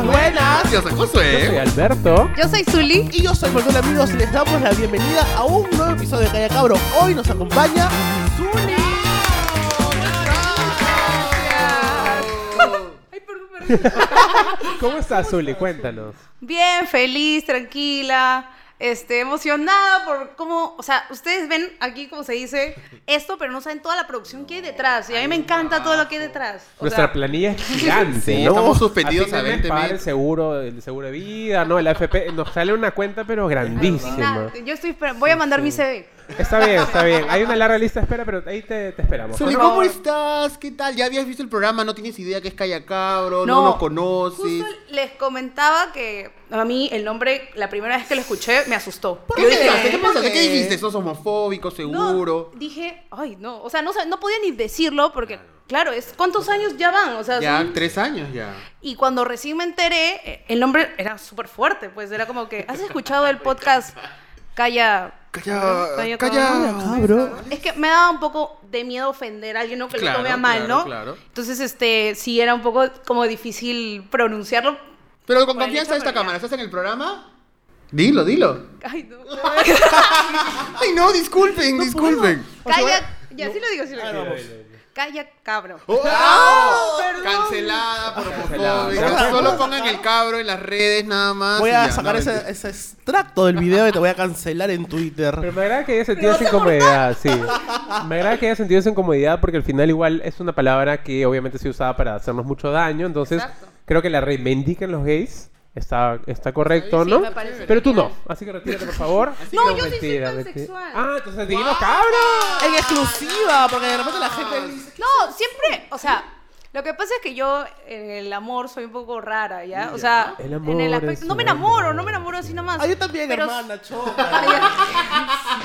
Buenas, buenas. Yo soy Yo soy Josué. Alberto. Yo soy Zuli. Y yo soy Manuel Amigos y les damos la bienvenida a un nuevo episodio de Calla Cabro. Hoy nos acompaña Zuli. Ay, perdón, perdón. ¿Cómo estás, Zuli? Cuéntanos. Bien, feliz, tranquila, este, emocionada por cómo, o sea, ustedes ven aquí como se dice esto, pero no saben toda la producción que hay detrás. Y a mí me encanta todo lo que hay detrás. O Nuestra sea, planilla es gigante, Sí, ¿no? estamos suspendidos a mes 20 pagar el mil. seguro, el seguro de vida, ¿no? El AFP. Nos sale una cuenta, pero grandísima. Yo estoy voy a mandar mi CV. Está bien, está bien. Hay una larga lista de espera, pero ahí te, te esperamos. Favor. ¿cómo estás? ¿Qué tal? ¿Ya habías visto el programa? ¿No tienes idea que es Calla Cabro? ¿No, No, nos conoces? Justo les comentaba que a mí el nombre, la primera vez que lo escuché, me asustó. ¿Por Yo qué? dije, ¿Qué. ¿Qué qué? dijiste? ¿Sos homofóbico, No, seguro? dije, ay, no. O sea, no, no podía ni decirlo porque, claro, es ¿cuántos años ya van? O sea, Ya, son- tres años ya. Y cuando recién me enteré, eh, el nombre era súper fuerte, pues era como que, ¿has escuchado el podcast Calla? Calla, Calla, calla. Es que me daba un poco de miedo ofender a alguien, ¿no? Que Claro, lo tome a mal, claro, ¿no? claro. Entonces, este, sí era un poco como difícil pronunciarlo. Pero con confianza de esta cámara. ¿Estás en el programa? Dilo, dilo. Ay, no. Ay, no, disculpen, disculpen. Calla, ya sí lo digo, sí lo Ah, digo. Calla, cabro. ¡Oh! Cancelada por Cancelada. homofóbica. Solo pongan el cabro en las redes nada más. Voy a ya, sacar no, ese, extracto del video y te voy a cancelar en Twitter. Pero me agrada que haya sentido esa incomodidad, sí. Me agrada que haya sentido esa incomodidad porque al final igual es una palabra que obviamente se usaba para hacernos mucho daño. Entonces, Exacto. creo que la reivindiquen los gays. Está, está correcto, Sí, ¿no? me parece Pero tú no. Así que retírate, por favor. No, No, yo sí soy mentira, mentira. pansexual. Ah, entonces dijimos cabro. En exclusiva, porque de repente la gente dice... No, siempre, o sea, lo que pasa es que yo en el amor soy un poco rara, ¿ya? O sea, El en el aspecto, no me enamoro, no me enamoro así nomás. Ah, yo también, Pero- hermana, choca.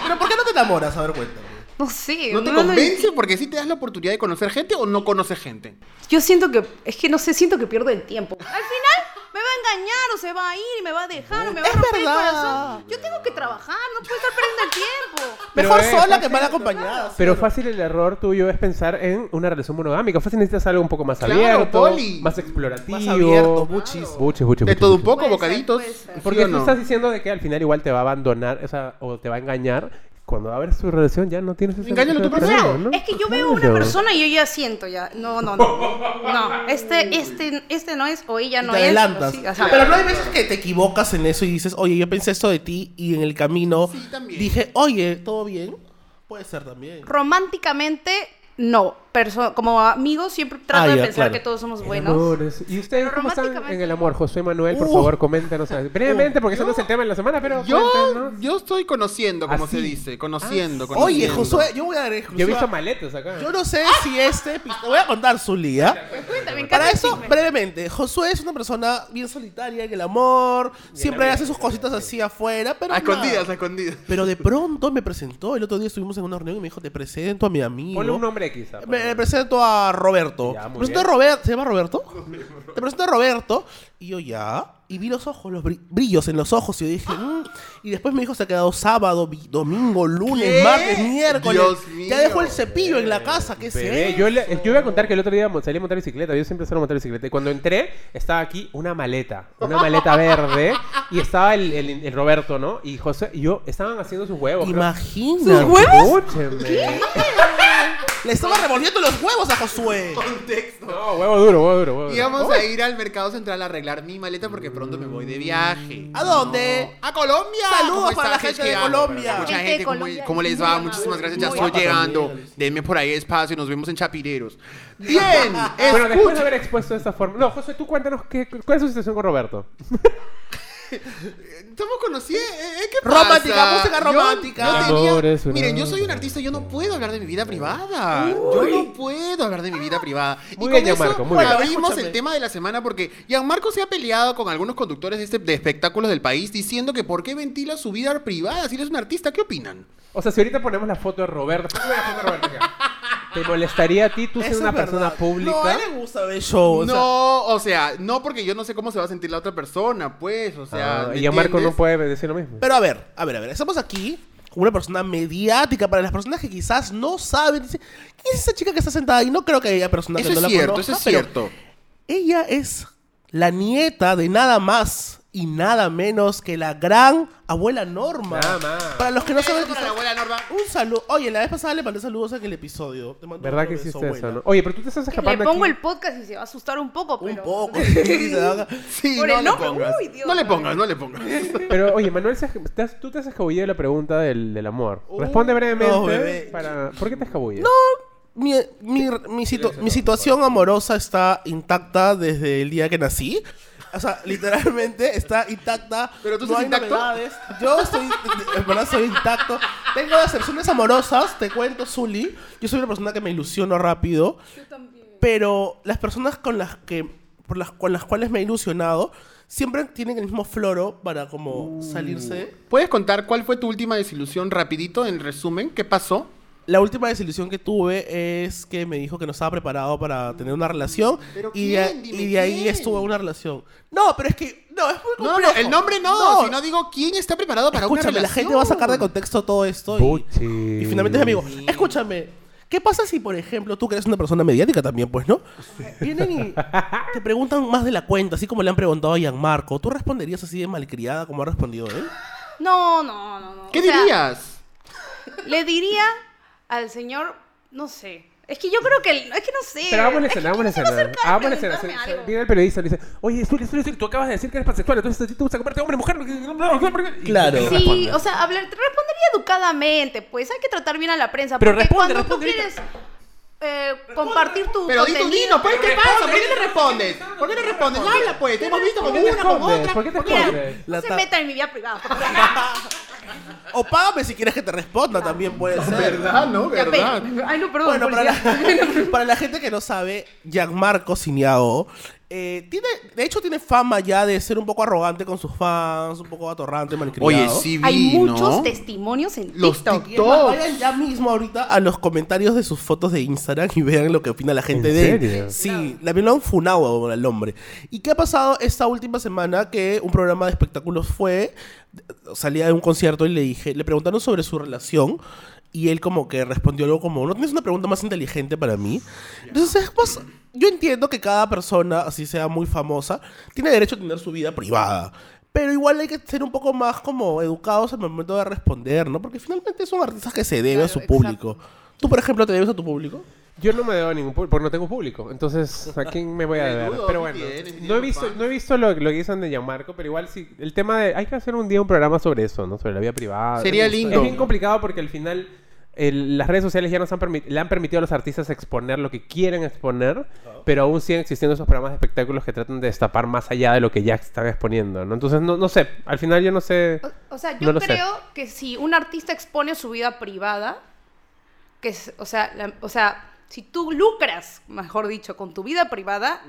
Pero ¿por qué no te enamoras? A ver, cuéntame. No sé. ¿No te no- convence porque sí te das la oportunidad de conocer gente o no conoces gente? Yo siento que, es que no sé, siento que pierdo el tiempo. Al final a engañar o se va a ir y me va a dejar o me va a Es romper el verdad. corazón. Yo tengo que trabajar, no puedo estar perdiendo el tiempo. Pero, Mejor eh, sola fácil- que mal acompañada. Pero fácil el error tuyo es pensar en una relación monogámica. Fácil necesitas algo un poco más Claro, abierto, Poli. más explorativo. Más abierto, buchis. Buches, buches, De buches, todo un buches. poco, Puede ser, bocaditos. puede ser. ¿sí Porque o tú no? estás diciendo de que al final igual te va a abandonar o, sea, o te va a engañar. Cuando abres tu relación ya no tienes ese tú problema, primero. ¿no? Es que yo veo a una persona y yo ya siento ya. No, no, no. No, este, este, este no es o ella no te es. adelantas. o sí, o sea, Pero no hay veces que te equivocas en eso y dices, oye, yo pensé esto de ti y en el camino Sí, dije, oye, ¿todo bien? Puede ser también. románticamente, no. Como amigos siempre trato Ah, de ya, pensar claro. que todos somos buenos. ¿Y ustedes cómo están en el amor? José Manuel, por Uh. favor, coméntanos. Brevemente, porque ese no es el tema de la semana, pero Yo, cuéntanos. yo estoy conociendo, como Así. se dice. Conociendo, Oye, conociendo. Josué, yo voy a dar Yo he visto maletas acá. Yo no sé si este... Te voy a contar su liga. Para eso, brevemente, Josué es una persona bien solitaria en el amor, siempre hace sus cositas así afuera, pero A escondidas, a escondidas. Pero de pronto me presentó, el otro día estuvimos en una reunión y me dijo, te presento a mi amigo. Ponle un nombre X. ah, Me, me presento a Roberto. Ya, presento a bien. Roberto. ¿Se llama Roberto? Te presento a Roberto. Y yo ya. Y vi los ojos, los bri- brillos en los ojos. Y yo dije, "Mm". Y después me dijo, se ha quedado sábado, domingo, lunes, ¿Qué? martes, miércoles. Dios mío. Ya dejó el cepillo en la casa. ¿Qué sé? yo, le- yo voy a contar que el otro día salí a montar bicicleta. Yo siempre salgo a montar bicicleta. Y cuando entré, estaba aquí una maleta. Una maleta verde. Y estaba el, el- el Roberto, ¿no? Y José y yo estaban haciendo sus huevos. Imagina. Escúcheme. Le estaba revolviendo los huevos a Josué. Contexto. No, huevo duro, huevo duro. Huevo duro. Íbamos a ir al mercado central a arreglar mi maleta porque pronto me voy de viaje. ¿A dónde? ¡A Colombia! Saludos ¿Cómo para la gente de que Colombia. Mucha Gente ¿cómo, Colombia cómo es les va? Muchísimas gracias, ya estoy llegando. Denme por ahí espacio, nos vemos en Chapireros. Bien, Bueno, después de haber expuesto de esta forma. No, José, tú cuéntanos qué, cuál es su situación con Roberto. Estamos conocidos. ¿eh? ¿Qué pasa? Romántica, música romántica. yo tenía- amor es una- Miren, yo soy un artista, yo no puedo hablar de mi vida privada. Yo no puedo hablar de mi vida privada. Muy y bien, con eso Gianmarco, muy bien. abrimos Escúchame. el tema de la semana porque Gianmarco se ha peleado con algunos conductores de, este, de espectáculos del país diciendo que por qué ventila su vida privada si él es un artista. ¿Qué opinan? O sea, si ahorita ponemos la foto de Roberto. ponme la foto de Roberto. ¿Te molestaría a ti tú ser Eso una es persona verdad. pública? No, a él le gusta ver show. o sea, no, o sea, no porque yo no sé cómo se va a sentir la otra persona, pues, o sea. Ah, ¿me y ya Marco no entiendes? puede decir lo mismo. Pero a ver, a ver, a ver. Estamos aquí con una persona mediática para las personas que quizás no saben. Dicen, ¿quién es esa chica que está sentada ahí? No creo que haya personas Eso que no es la cierto, conozcan, eso es pero cierto. Ella es la nieta de nada más y nada menos que la gran abuela Norma. Nada más. Para los que no saben, la abuela Norma. un saludo. Oye, la vez pasada le mandé saludos en el episodio. Te mando ¿Verdad un que beso, hiciste eso, abuela. no? Oye, pero tú te estás Le escapando pongo aquí. el podcast y se va a asustar un poco, Un pero... poco. sí, se haga. Sí, Por no el le nombre, pongas. uy, Dios. no le pongas, no le pongas. Pero, oye, Manuel, se- te has- tú te has escabullido de la pregunta del, del amor. Responde brevemente. no, bebé. para... ¿Por qué te escabulles? Mi, mi, mi, situ- mi situación amorosa está intacta desde el día que nací. O sea, literalmente está intacta. ¿Pero tú no estás hay intacto? novedades. Yo estoy, en verdad soy intacto. Tengo decepciones amorosas, te cuento, Zully. Yo soy una persona que me ilusiono rápido. Pero las personas con las que por las, con las cuales me he ilusionado siempre tienen el mismo floro para como salirse. ¿Puedes contar cuál fue tu última desilusión rapidito en resumen? ¿Qué pasó? La última desilusión que tuve es que me dijo que no estaba preparado para tener una relación ¿Pero y, de, quién? Dime y de ahí quién. estuvo una relación. No, pero es que no, es muy No, complejo. no, el nombre no, sino digo quién está preparado para una Escúchame, la relación. gente va a sacar de contexto todo esto y, Puchi. y finalmente es mi amigo. Escúchame, ¿qué pasa si, por ejemplo, tú que eres una persona mediática también, pues, ¿no? Vienen y te preguntan más de la cuenta, así como le han preguntado a Gianmarco. ¿Tú responderías así de malcriada como ha respondido él? No, no, no, no. ¿Qué O sea, dirías? Le diría al señor, no sé. Es que yo creo que, el- es que no sé. Pero hagamos que escena, hagamos la ¿quién se va a escena. Hagamos la escena. Viene el periodista y le dice, oye, Zuli, Zuli, Zuli, tú acabas de decir que eres pansexual, entonces a ti te gusta convertirte en hombre, mujer. Claro. Sí, o sea, hablar, respondería educadamente, pues hay que tratar bien a la prensa. Pero porque responde, cuando responde tú quieres eh, compartir tu Pero di tu contenido... dino, pues, ¿qué pasa? ¿Por qué no respondes? ¿Por qué no respondes? Habla, pues, te hemos visto ¿Por con una, con otra. ¿Por qué te escondes? No se ta- metan en mi vida privada. O págame si quieres que te responda, también puede ser. ¿Verdad, no? ¿Verdad? Ay, no, perdón, Bueno, para la, para la gente que no sabe, Gianmarco Siniao eh, tiene, de hecho tiene fama ya de ser un poco arrogante con sus fans, un poco atorrante, malcriado. Oye, sí vi, Hay muchos ¿no? testimonios en Los TikTok. Más, Todos. vayan ya mismo ahorita a los comentarios de sus fotos de Instagram y vean lo que opina la gente ¿En de serio? él. Sí, la lo han funado al hombre. ¿Y qué ha pasado esta última semana? Que un programa de espectáculos fue, salía de un concierto y le dije, le preguntaron sobre su relación y él como que respondió algo como, no tienes una pregunta más inteligente para mí. Entonces, es más, yo entiendo que cada persona, así sea muy famosa, tiene derecho a tener su vida privada. Pero igual hay que ser un poco más como educados al momento de responder, ¿no? Porque finalmente son artistas que se deben a su Claro, público. ¿Tú, por ejemplo, te debes a tu público? Yo no me debo a ningún público porque no tengo público. Entonces, ¿a quién me voy a deber? Pero ¿qué bueno, tienes? no he visto, no he visto lo, lo que dicen de Gianmarco, pero igual sí, el tema de... Hay que hacer un día un programa sobre eso, ¿no? Sobre la vida privada. Sería lindo. Es bien complicado porque al final el- las redes sociales ya nos han le han permitido a los artistas exponer lo que quieren exponer, pero aún siguen existiendo esos programas de espectáculos que tratan de destapar más allá de lo que ya están exponiendo, ¿no? Entonces, no, no sé, al final yo no sé... O, o sea, No yo sé. creo que si un artista expone su vida privada, que es, o sea, la- o sea, si tú lucras, mejor dicho, con tu vida privada,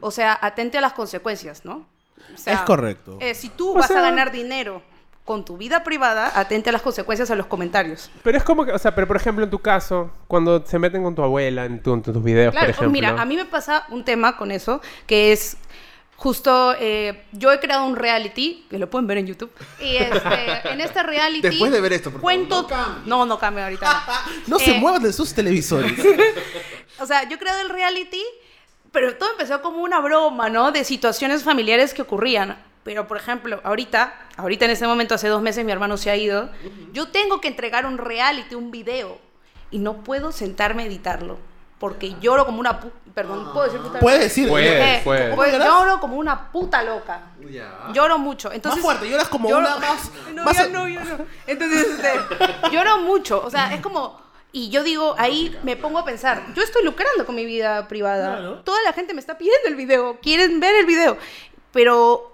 o sea, atente a las consecuencias, ¿no? O sea, Es correcto. eh, si tú O vas sea- a ganar dinero con tu vida privada, atente a las consecuencias a los comentarios. Pero es como que, o sea, pero por ejemplo en tu caso, cuando se meten con tu abuela en, tu- en tus videos, Claro, por ejemplo... mira, a mí me pasa un tema con eso, que es justo, eh, yo he creado un reality, que lo pueden ver en YouTube, y este, en este reality... Después de ver esto, por favor, cuento, no cambie. No, no cambie ahorita. No se Eh, muevan de sus televisores. O sea, yo he creado el reality, pero todo empezó como una broma, ¿no? De situaciones familiares que ocurrían. Pero, por ejemplo, ahorita, ahorita en este momento, hace dos meses mi hermano se ha ido, yo tengo que entregar un reality, un video, y no puedo sentarme a editarlo. Porque lloro como una puta... Perdón, ¿puedo decir puta Puedes decir. Puede. Eh, puede. pues lloro como una puta loca. Ya. Lloro mucho. Entonces, más fuerte, lloras como lloro- una más. No, más ya no, ya no. Entonces, este, lloro mucho. O sea, es como. Y yo digo, ahí me pongo a pensar, yo estoy lucrando con mi vida privada. Claro. Toda la gente me está pidiendo el video, quieren ver el video. Pero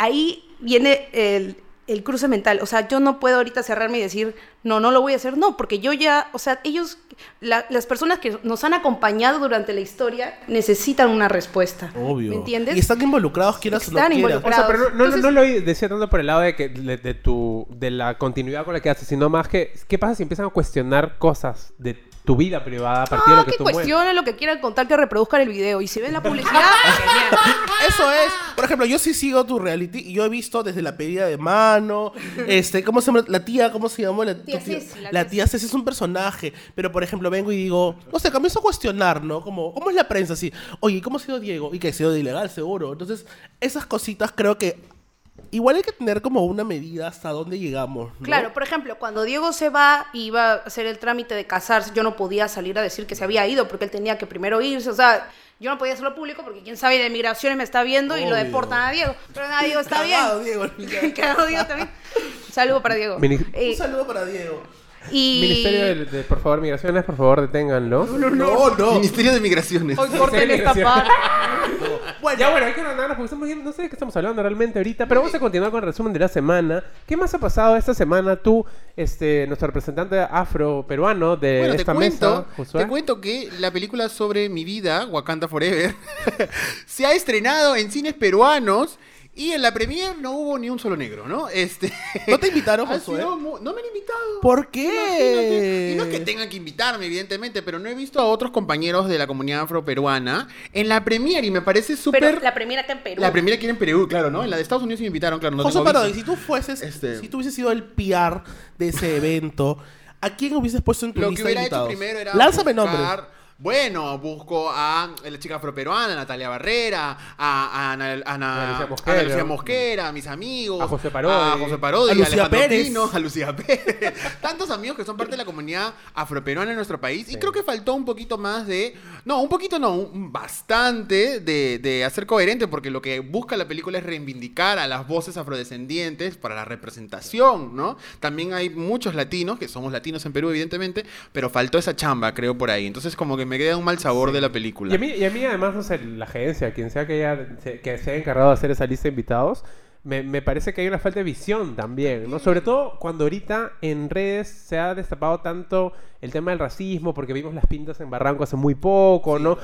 ahí viene el, el cruce mental. O sea, yo no puedo ahorita cerrarme y decir, no, no lo voy a hacer. No, porque yo ya, o sea, ellos, la- las personas que nos han acompañado durante la historia necesitan una respuesta. Obvio. ¿Me entiendes? Y están involucrados, quieras o no Están quieras. O sea, pero no, no, Entonces- no lo decía tanto por el lado de que de, de tu de la continuidad con la que haces, sino más que qué pasa si empiezan a cuestionar cosas de tu vida privada a partir de No, lo que que tú cuestionen lo que quieran contar, que reproduzcan el video. Y si ven la publicidad, genial. Eso es. Por ejemplo, yo sí sigo tu reality y yo he visto desde la pedida de mano, este, ¿cómo se llama? La tía, ¿cómo se llama? La Tía tía- Ceci, la la tía Ceci es un personaje. Pero, por ejemplo, vengo y digo, no sé, comienzo a cuestionar, ¿no? Como, ¿cómo es la prensa así? Oye, ¿cómo ha sido Diego? Y que ha sido de ilegal, seguro. Entonces, esas cositas creo que igual hay que tener como una medida hasta dónde llegamos. ¿no? Claro, por ejemplo, cuando Diego se va y iba a hacer el trámite de casarse, yo no podía salir a decir que se había ido porque él tenía que primero irse. O sea, yo no podía hacerlo público porque quién sabe de migraciones me está viendo y lo deportan a Diego. Pero nada, Diego está Cagado, bien. Diego. Diego también. Un saludo para Diego. Eh, Un saludo para Diego. Y... Ministerio de, de, por favor, migraciones, por favor, deténganlo. No, no. Ministerio de Migraciones. Hoy corten esta parte. Bueno, ya bueno, hay que ordenarnos porque estamos viendo, no sé de qué estamos hablando realmente ahorita, pero vamos a continuar con el resumen de la semana. ¿Qué más ha pasado esta semana tú, este, nuestro representante afro-peruano de Bueno, te esta cuento, mesa, Josué? te cuento que la película sobre mi vida, Wakanda Forever, se ha estrenado en cines peruanos y en la premier no hubo ni un solo negro, ¿no? Este, ¿No te invitaron, Josué? no me han invitado. ¿Por Imagínate. qué? Y no es que tengan que invitarme, evidentemente, pero no he visto a otros compañeros de la comunidad afroperuana en la premier y me parece súper... Pero la primera acá en Perú. La primera aquí en Perú, claro, ¿no? En la de Estados Unidos sí me invitaron, claro. No José Parodi, si tú fueses, Este- si tú hubieses sido el PR de ese evento, ¿a quién hubieses puesto en tu Lo que lista de hubiera hecho invitados? primero era. Lánzame buscar- nombres. Bueno, busco a la chica afroperuana, Natalia Barrera, a, a Ana, Ana- Lucía a Mosquera. Lucía Mosquera, a mis amigos, A José Parodi. a José Parodi, A Lucía Alejandro Pérez. Pino, a Lucía Pérez. Tantos amigos que son parte de la comunidad afroperuana en nuestro país. Y creo que faltó un poquito más de. No, un poquito no, un- bastante de, de hacer coherente, porque lo que busca la película es reivindicar a las voces afrodescendientes para la representación, ¿no? También hay muchos latinos, que somos latinos en Perú, evidentemente, pero faltó esa chamba, creo, por ahí. Entonces, como que me queda un mal sabor de la película. Y a, mí, y a mí, además, no sé, la agencia, quien sea que, haya, se, que se haya encargado de hacer esa lista de invitados, me, me parece que hay una falta de visión también, ¿no? Sobre todo cuando ahorita en redes se ha destapado tanto el tema del racismo, porque vimos las pintas en Barranco hace muy poco, ¿no?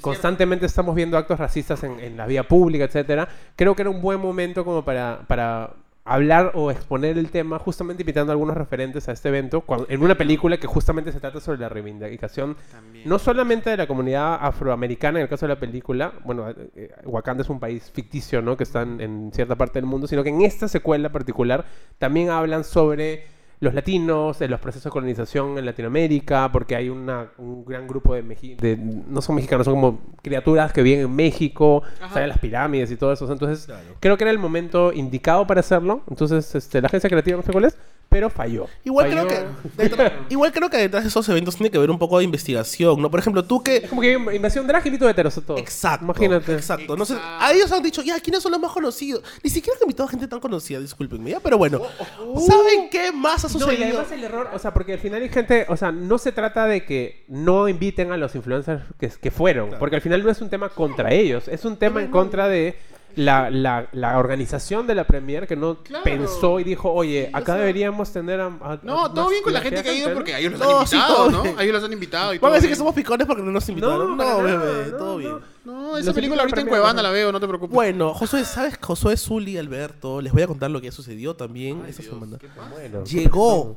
Constantemente estamos viendo actos racistas en, en la vía pública, etcétera. Creo que era un buen momento como para, para hablar o exponer el tema, justamente invitando a algunos referentes a este evento, cuando- en una película que justamente se trata sobre la reivindicación También. no solamente de la comunidad afroamericana en el caso de la película, bueno, eh, eh, Wakanda es un país ficticio, ¿no? Que está en, en cierta parte del mundo, sino que en esta secuela particular también hablan sobre los latinos, de los procesos de colonización en Latinoamérica, porque hay una, un gran grupo de, de, no son mexicanos, son como criaturas que viven en México, Ajá. salen las pirámides y todo eso. Entonces, creo que era el momento indicado para hacerlo. Entonces, este, la agencia creativa no sé cuál es, pero falló. Igual Falló. creo, que detrás, igual creo que detrás de esos eventos tiene que haber un poco de investigación, ¿no? Por ejemplo, tú que... Es como que invasión drag y mito de heteros. Exacto. Imagínate. Exacto. No sé, a ellos han dicho, ya, ¿quiénes son los más conocidos? Ni siquiera han invitado a gente tan conocida, discúlpenme, ¿ya? Pero bueno, ¿saben qué más ha No, y sucedido? además el error, o sea, porque al final hay gente, o sea, no se trata de que no inviten a los influencers que, que fueron, porque al final no es un tema contra ellos, es un tema en contra de la, la, la organización de la Premier que no Claro. pensó y dijo, oye, Sí, acá sea- deberíamos tener a... a- No, a todo bien con la gente que ha ido en porque ellos los No, han sí, invitado, todo ¿no? bien. A ellos los han invitado y Van a decir que somos picones porque no nos invitaron. No, nada, bebé, no, todo no. bien. No, Los esa película invito a ahorita en Premier, Cuevana ¿no? la veo, no te preocupes. Bueno, Josué, ¿sabes? Josué Zuli, Alberto, les voy a contar lo que sucedió también esta semana. Bueno, Llegó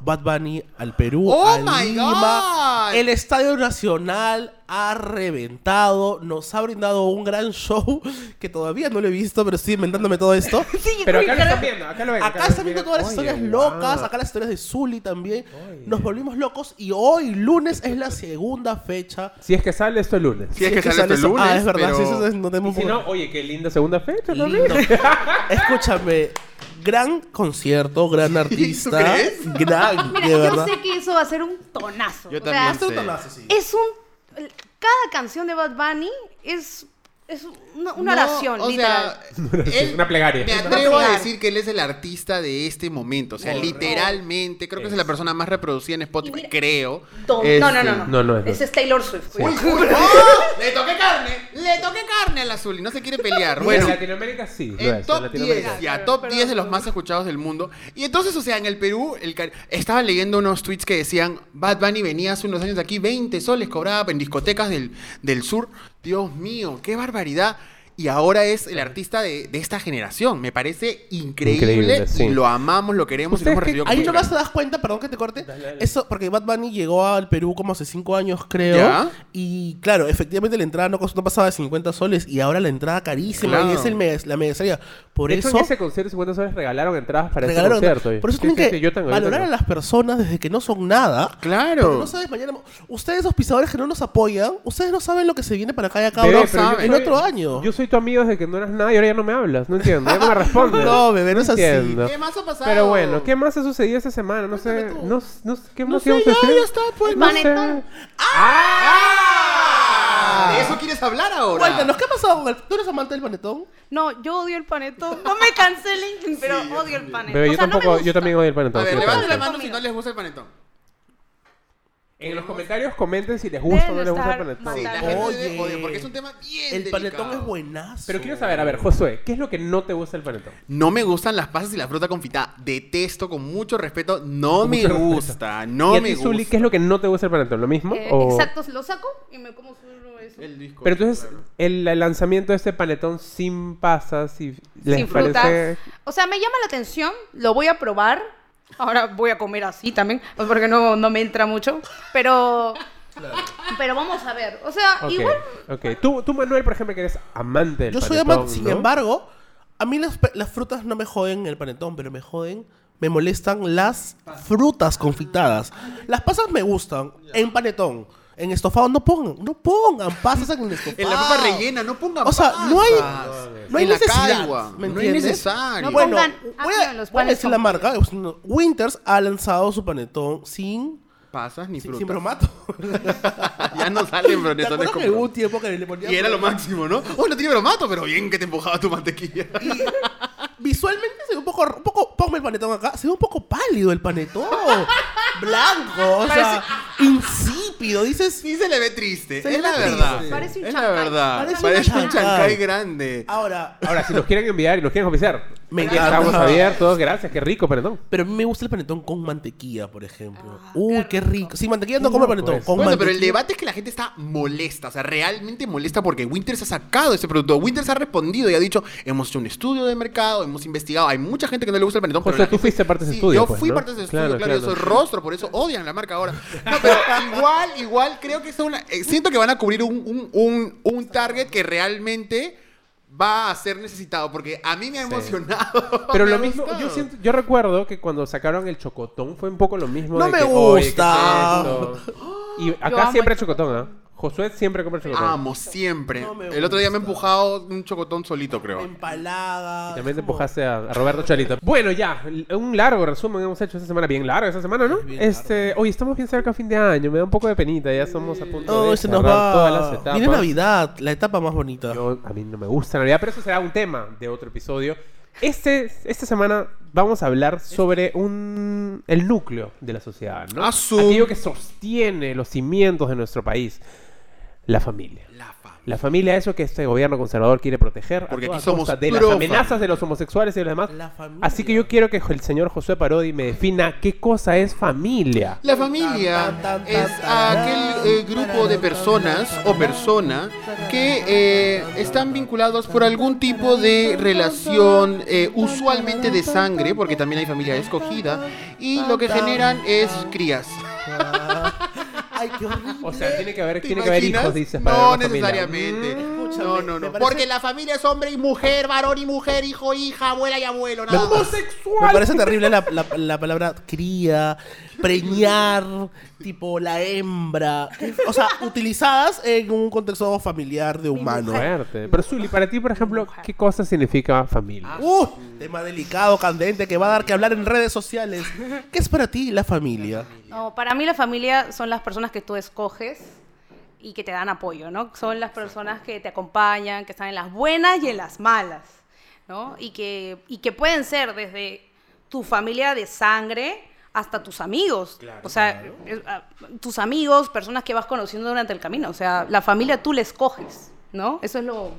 Bad Bunny al Perú, ¡Oh, a my Lima. God! El Estadio Nacional ha reventado, nos ha brindado un gran show que todavía no lo he visto, pero estoy inventándome todo esto. Sí, pero acá lo están viendo, acá lo ven. Acá lo están viendo todas las oye, historias locas, acá las historias de Zully también. Oye. Nos volvimos locos y hoy, lunes, es la segunda fecha. Si es que sale esto el lunes. Si es que sale este eso- lunes, Ah, es verdad, pero- sí, eso es- no Y tenemos si no, oye, qué linda segunda fecha, ¿no? Lindo. Escúchame, gran concierto, gran artista. crees? Gran, Mira, de yo verdad. sé que eso va a ser un tonazo. Yo O sea, también sé. Es un... Cada canción de Bad Bunny es, es una, una No, oración, o literal. sea, él- Una plegaria. Me atrevo a decir que él es el artista de este momento. O sea, literalmente, creo que es la persona más reproducida en Spotify, mira- creo. Este- no, no, no, no. No, no es, no. Ese es Taylor Swift. Uy, uy, ¡oh! Le toqué carne, le toqué carne al azul y no se quiere pelear. Bueno, en Latinoamérica sí. En es, top Latinoamérica 10, ya, Pero- top pero- 10 de los más escuchados del mundo. Y entonces, o sea, en el Perú, el car- estaba leyendo unos tweets que decían, Bad Bunny venía hace unos años de aquí, 20 soles cobraba en discotecas del, del sur. Dios mío, qué barbaridad. Y ahora es el artista de, de esta generación. Me parece increíble, Increíble, sí. y lo amamos, lo queremos y lo ¿Ustedes hemos recibido Ahí nomás te das cuenta, perdón que te corte, Dale, dale. eso porque Bad Bunny llegó al Perú como hace cinco años, creo. Ya. Y claro, efectivamente la entrada no, pasaba de 50 soles y ahora la entrada carísima Claro. y es el mes- la media salida. Por de hecho, eso en ese concierto de 50 soles regalaron entradas para regalaron. ese concierto. Por eso Sí, tienen sí, que sí, yo tengo, yo valorar tengo. a las personas desde que no son nada. Claro. Porque no sabes mañana. Ustedes, auspiciadores que no nos apoyan, ustedes no saben lo que se viene para acá y acá Bebé, en soy- otro año. Yo soy tu amigo desde que no eras nada y ahora ya no me hablas. No entiendo. Ya no me respondes. No, bebé, no es así. entiendo. ¿Qué más ha pasado? Pero bueno, ¿qué más ha sucedido esta semana? No sé. No, no, ¿Qué No más sé, íbamos ya, está, pues. El No panetón. sé. ¡Ah! ¿De eso quieres hablar ahora? Cuéntanos, ¿qué ha pasado con el. ¿Tú eres amante del panetón? No, yo odio el panetón. No me cancelen, pero odio el panetón. Bebé, O yo sea, no me tampoco, yo también odio el panetón. A ver, sí, levante claro. la mano si no les gusta el panetón. En los comentarios comenten si les gusta o no les gusta el panetón. Sí, la gente Oye. debe porque es un tema bien El panetón es buenazo. Pero quiero saber, a ver, Josué, ¿qué es lo que no te gusta del panetón? No me gustan las pasas y la fruta confitada. Detesto con mucho respeto. No Con me mucho respeto. gusta. No ¿Y a me ti, gusta. Zuli, qué es lo que no te gusta del panetón? ¿Lo mismo? Eh, o- Exacto, lo saco y me como solo eso. El disco. Pero entonces, el, el lanzamiento de este panetón sin pasas y les Sin frutas. parece... O sea, me llama la atención, lo voy a probar. Ahora voy a comer así también, porque no, no me entra mucho. Pero. Pero vamos a ver. O sea, Ok, igual. ok. Tú, tú, Manuel, por ejemplo, que eres amante del Yo soy amante, sin embargo, a mí las, las frutas no me joden el panetón, pero me joden, me molestan las frutas confitadas. Las pasas me gustan en panetón. En estofado no pongan, no pongan pasas en el estofado. En la papa rellena, no pongan O sea, no hay, pasas. no hay en la necesidad. caigua, ¿me No es necesario. No Bueno, voy a, voy decir la marca. Winters ha lanzado su panetón sin, pasas ni sin, frutas. sin bromato. ya no salen ¿Te bronetones acuerdas con que hubo un bromato. tiempo que le ponía Y era lo máximo, ¿no? Oh, no tiene bromato, pero bien que te empujaba tu mantequilla. Visualmente se ve un poco, un poco, ponme el panetón acá, se ve un poco pálido el panetón. Blanco, o sea, insípido. Dices, Sí se le ve triste, Se le es la ve verdad. triste. Parece un es la chancay. verdad. Parece Parece, un chancay grande. ahora, Ahora, si nos quieren enviar y nos quieren oficiar, Me encanta. estamos abiertos. Gracias, qué rico panetón. pero a mí me gusta el panetón con mantequilla, por ejemplo. Ah, Uy, qué rico. Sin mantequilla no como el panetón, pues. con Bueno, pero el mantequilla. debate es que la gente está molesta, o sea, realmente molesta porque Winters ha sacado ese producto. Winters ha respondido y ha dicho, hemos hecho un estudio de mercado, hemos investigado, hay mucha gente que no le gusta el panetón. José, pero la tú gente- fuiste parte de ese Sí, estudio, Yo pues, fui ¿no? parte de ese estudio, Claro, claro, yo claro. soy rostro, por eso odian la marca ahora. No, pero igual, igual creo que es una... eh, siento que van a cubrir un, un, un, un target que realmente va a ser necesitado, porque a mí me ha Sí. emocionado. Pero me lo mismo, yo siento, yo recuerdo que cuando sacaron el chocotón fue un poco lo mismo. No de me que, "Oye, ¿qué es gusta". esto?". Y acá siempre el chocotón, ¿ah? Josué siempre come chocotón. Amo, siempre. No me el otro día me he gusta. empujado un chocotón solito, creo. Empalada. Y también te empujaste a, a Roberto Chalito. Bueno, ya, un largo resumen hemos hecho esta semana. Bien largo esta semana, ¿no? Bien Este, oye, estamos bien cerca a fin de año. Me da un poco de penita. Ya somos a punto No, de se nos cerrar todas las va. etapas. Viene Navidad, la etapa más bonita. Yo- a mí no me gusta Navidad, pero eso será un tema de otro episodio. Este, esta semana vamos a hablar sobre un, el núcleo de la sociedad, ¿no? Aquello que sostiene los cimientos de nuestro país, la familia. La familia. La familia eso que este gobierno conservador quiere proteger Porque a toda aquí somos costa de las amenazas familia. de los homosexuales y los demás. La familia. Así que yo quiero que el señor José Parodi me defina qué cosa es familia. La familia es aquel eh, grupo de personas o persona que eh, están vinculados por algún tipo de relación, eh, usualmente de sangre, porque también hay familia escogida, y lo que generan es crías. Ay, qué horrible. O sea, tiene que haber, ¿Te tiene que haber hijos, dices, para No familia. necesariamente. Mm. No, no, no. parece- Porque la familia es hombre y mujer, varón y mujer, hijo, hija, abuela y abuelo. Nada más. Me parece terrible la, la- la palabra cría, preñar, tipo la hembra. O sea, utilizadas en un contexto familiar de humano. Fuerte. Pero Zuli, para ti, por ejemplo, ¿qué cosa significa familia? Uh, tema delicado, candente, que va a dar que hablar en redes sociales. ¿Qué es para ti la familia? No, para mí la familia son las personas que tú escoges y que te dan apoyo, ¿no? Son las personas que te acompañan, que están en las buenas y en las malas, ¿no? Y que, y que pueden ser desde tu familia de sangre hasta tus amigos. o sea, ah, tus amigos, personas que vas conociendo durante el camino. O sea, la familia tú la escoges, ¿no? Eso es lo...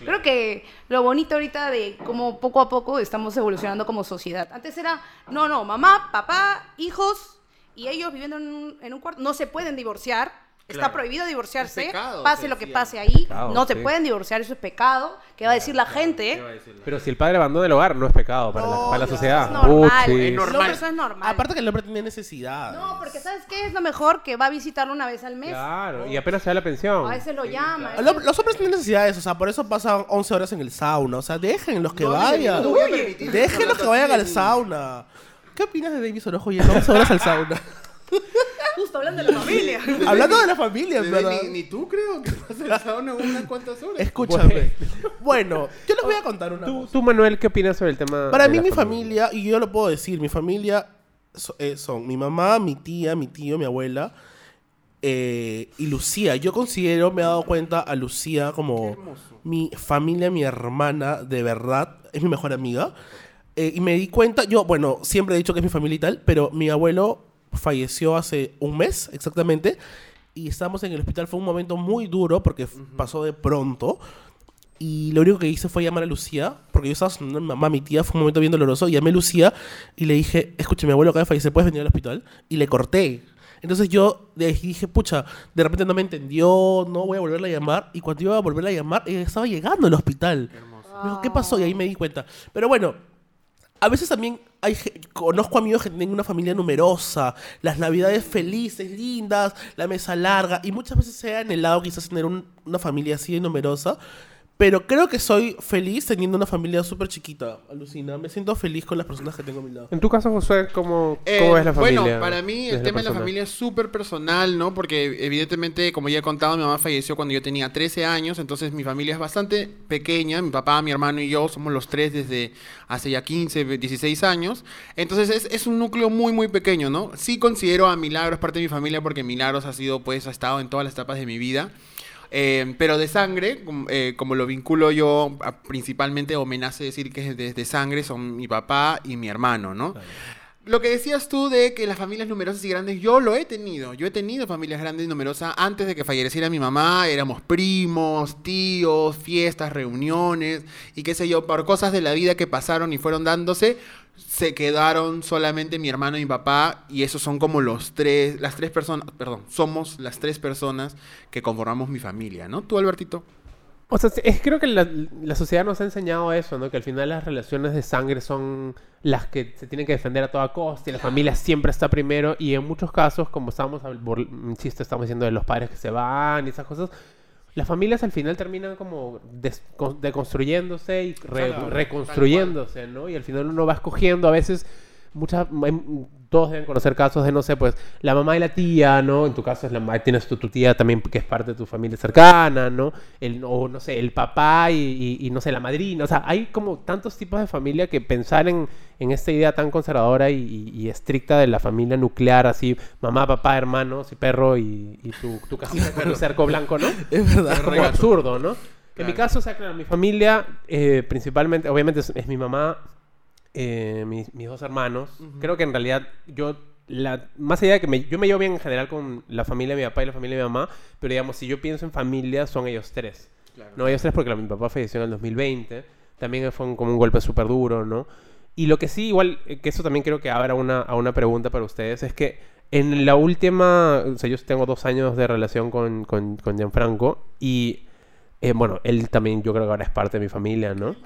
Creo que lo bonito ahorita de cómo poco a poco estamos evolucionando como sociedad. Antes era, no, no, mamá, papá, hijos, y ellos viviendo en un, en un cuarto, no se pueden divorciar, Está Claro. prohibido divorciarse, Es pecado, pase se lo que pase ahí, Pecado, no te sí. pueden divorciar, eso es pecado. ¿Qué va a decir la gente? Pero si el padre abandona el hogar, no es pecado para, la, para la sociedad. Es normal. Uy, sí. Es El normal. hombre eso es normal. Aparte que el hombre tiene necesidad. no, porque ¿sabes qué? Es lo mejor que va a visitarlo una vez al mes. Claro, y apenas se da la pensión. A veces lo llama. El hom- Los hombres tienen necesidades, o sea, por eso pasan 11 horas en el sauna. O sea, dejen los que No, vayan. no Dejen los que vayan al sauna. ¿Qué opinas de Davis Orojo yendo 11 horas al sauna? Justo hablando de la familia. Hablando de la familia, ¿verdad? Ni, ni tú creo que vas al sauna unas cuantas horas. Escúchame. Bueno, yo les voy a contar una ¿Tú, cosa. tú, Manuel, qué opinas sobre el tema? Para de mí, la mi familia, y yo lo puedo decir, mi familia so- eh, son mi mamá, mi tía, mi tío, mi abuela eh, y Lucía. Yo considero, me he dado cuenta a Lucía como mi familia, mi hermana, de verdad, es mi mejor amiga. Eh, y me di cuenta, yo, bueno, siempre he dicho que es mi familia y tal, pero mi abuelo falleció hace un mes exactamente y estábamos en el hospital. Fue un momento muy duro porque f- pasó de pronto. Y lo único que hice fue llamar a Lucía, porque yo estaba sonando a mi mamá, mi tía, fue un momento bien doloroso. Llamé a Lucía y le dije, escuche, mi abuelo acaba de fallecer, ¿puedes venir al hospital? Y le corté. Entonces yo dije, pucha, de repente no me entendió, no voy a volverla a llamar. Y cuando iba a volverla a llamar, ella estaba llegando al hospital. Me dijo, ¿qué pasó? Y ahí me di cuenta. Pero bueno, a veces también hay, conozco amigos que tienen una familia numerosa, las navidades felices, lindas, la mesa larga, y muchas veces se ha anhelado quizás tener un- una familia así de numerosa, pero creo que soy feliz teniendo una familia súper chiquita, alucina. Me siento feliz con las personas que tengo a mi lado. En tu caso, Josué, ¿cómo, Eh, cómo es la familia? Bueno, para mí el tema de la familia es súper personal, ¿no? Porque evidentemente, como ya he contado, mi mamá falleció cuando yo tenía 13 años, entonces mi familia es bastante pequeña, mi papá, mi hermano y yo somos los tres desde hace ya 15, 16 años, entonces es, es un núcleo muy, muy pequeño, ¿no? Sí considero a Milagros parte de mi familia porque Milagros ha sido, pues, ha estado en todas las etapas de mi vida. Eh, pero de sangre, eh, como lo vinculo yo, a- principalmente, o me nace decir que es de, de sangre, son mi papá y mi hermano, ¿no? Lo que decías tú de que las familias numerosas y grandes, yo lo he tenido. Yo he tenido familias grandes y numerosas antes de que falleciera mi mamá. Éramos primos, tíos, fiestas, reuniones y qué sé yo, por cosas de la vida que pasaron y fueron dándose, se quedaron solamente mi hermano y mi papá y esos son como los tres, las tres personas, perdón, somos las tres personas que conformamos mi familia, ¿no? Tú, Albertito. O sea, es, creo que la, la sociedad nos ha enseñado eso, ¿no? Que al final las relaciones de sangre son las que se tienen que defender a toda costa y la familia siempre está primero y en muchos casos, como estábamos, chiste estamos diciendo de los padres que se van y esas cosas, las familias al final terminan como des- con- deconstruyéndose y re- Claro, reconstruyéndose, ¿no? Y al final uno va escogiendo a veces muchas em, todos deben conocer casos de no sé pues la mamá y la tía no en tu caso es la tienes tu, tu tía también que es parte de tu familia cercana no el o no sé el papá y, y- y, no sé la madrina. O sea hay como tantos tipos de familia que pensar en, en esta idea tan conservadora y, estricta de la familia nuclear así mamá papá hermanos y perro y, tu, tu casita con tu cerco blanco no Es verdad. es como absurdo, ¿no? En mi caso, o sea, claro, mi familia, eh, principalmente, obviamente es, es mi mamá, eh, mis, mis dos hermanos. Creo que en realidad yo, la, más allá de que me, yo me llevo bien en general con la familia de mi papá y la familia de mi mamá, pero digamos, si yo pienso en familia, son ellos tres. No, ellos tres porque mi papá falleció en el 2020. También fue un- como un golpe súper duro, ¿no? Y lo que sí, igual, eh, que eso también creo que abra una, a una pregunta para ustedes, es que en la última, o sea, yo tengo dos años de relación con, con, con Gianfranco y, eh, bueno, él también yo creo que ahora es parte de mi familia, ¿no?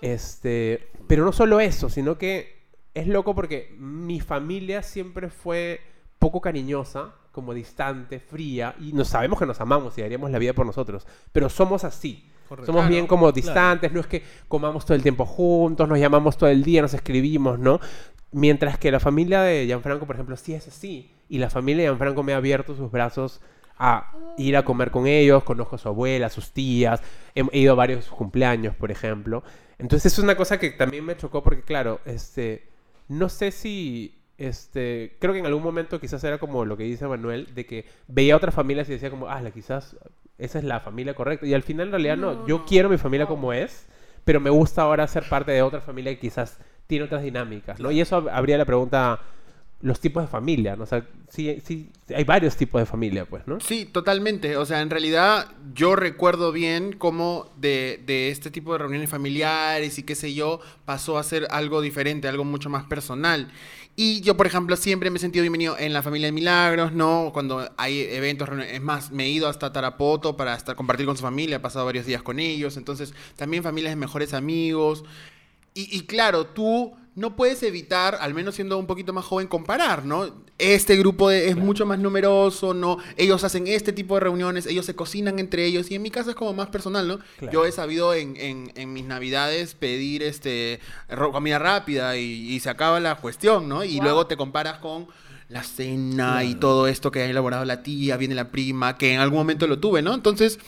Este, pero no solo eso, sino que es loco porque mi familia siempre fue poco cariñosa, como distante, fría, y nos sabemos que nos amamos y daríamos la vida por nosotros, pero somos así. Correcto. Somos Claro, bien como distantes, no es que comamos todo el tiempo juntos, nos llamamos todo el día, nos escribimos, ¿no? Mientras que la familia de Gianfranco, por ejemplo, sí es así. Y la familia de Gianfranco me ha abierto sus brazos a ir a comer con ellos, conozco a su abuela, a sus tías, he ido a varios cumpleaños, por ejemplo. Entonces es una cosa que también me chocó porque, claro, este, no sé si, este, creo que en algún momento quizás era como lo que dice Manuel, de que veía otras familias y decía como, ah, la quizás esa es la familia correcta. Y al final en realidad no, yo quiero mi familia como es, pero me gusta ahora ser parte de otra familia que quizás tiene otras dinámicas, ¿no? Y eso ab- habría la pregunta, los tipos de familia, ¿no? O sea, sí, sí, hay varios tipos de familia, pues, ¿no? Sí, totalmente. O sea, en realidad yo recuerdo bien cómo de, de este tipo de reuniones familiares y qué sé yo, pasó a ser algo diferente, algo mucho más personal. Y yo, por ejemplo, siempre me he sentido bienvenido en la familia de Milagros, ¿no? Cuando hay eventos, es más, me he ido hasta Tarapoto para estar, compartir con su familia, he pasado varios días con ellos. Entonces, también familias de mejores amigos. Y, y claro, tú no puedes evitar, al menos siendo un poquito más joven, comparar, ¿no? Este grupo de- es mucho más numeroso, ¿no? Ellos hacen este tipo de reuniones, ellos se cocinan entre ellos, y en mi caso es como más personal, ¿no? Claro. Yo he sabido en, en- en mis navidades pedir este comida rápida y, y se acaba la cuestión, ¿no? Y Wow. luego te comparas con la cena y todo esto que ha elaborado la tía, viene la prima, que en algún momento lo tuve, ¿no? Entonces,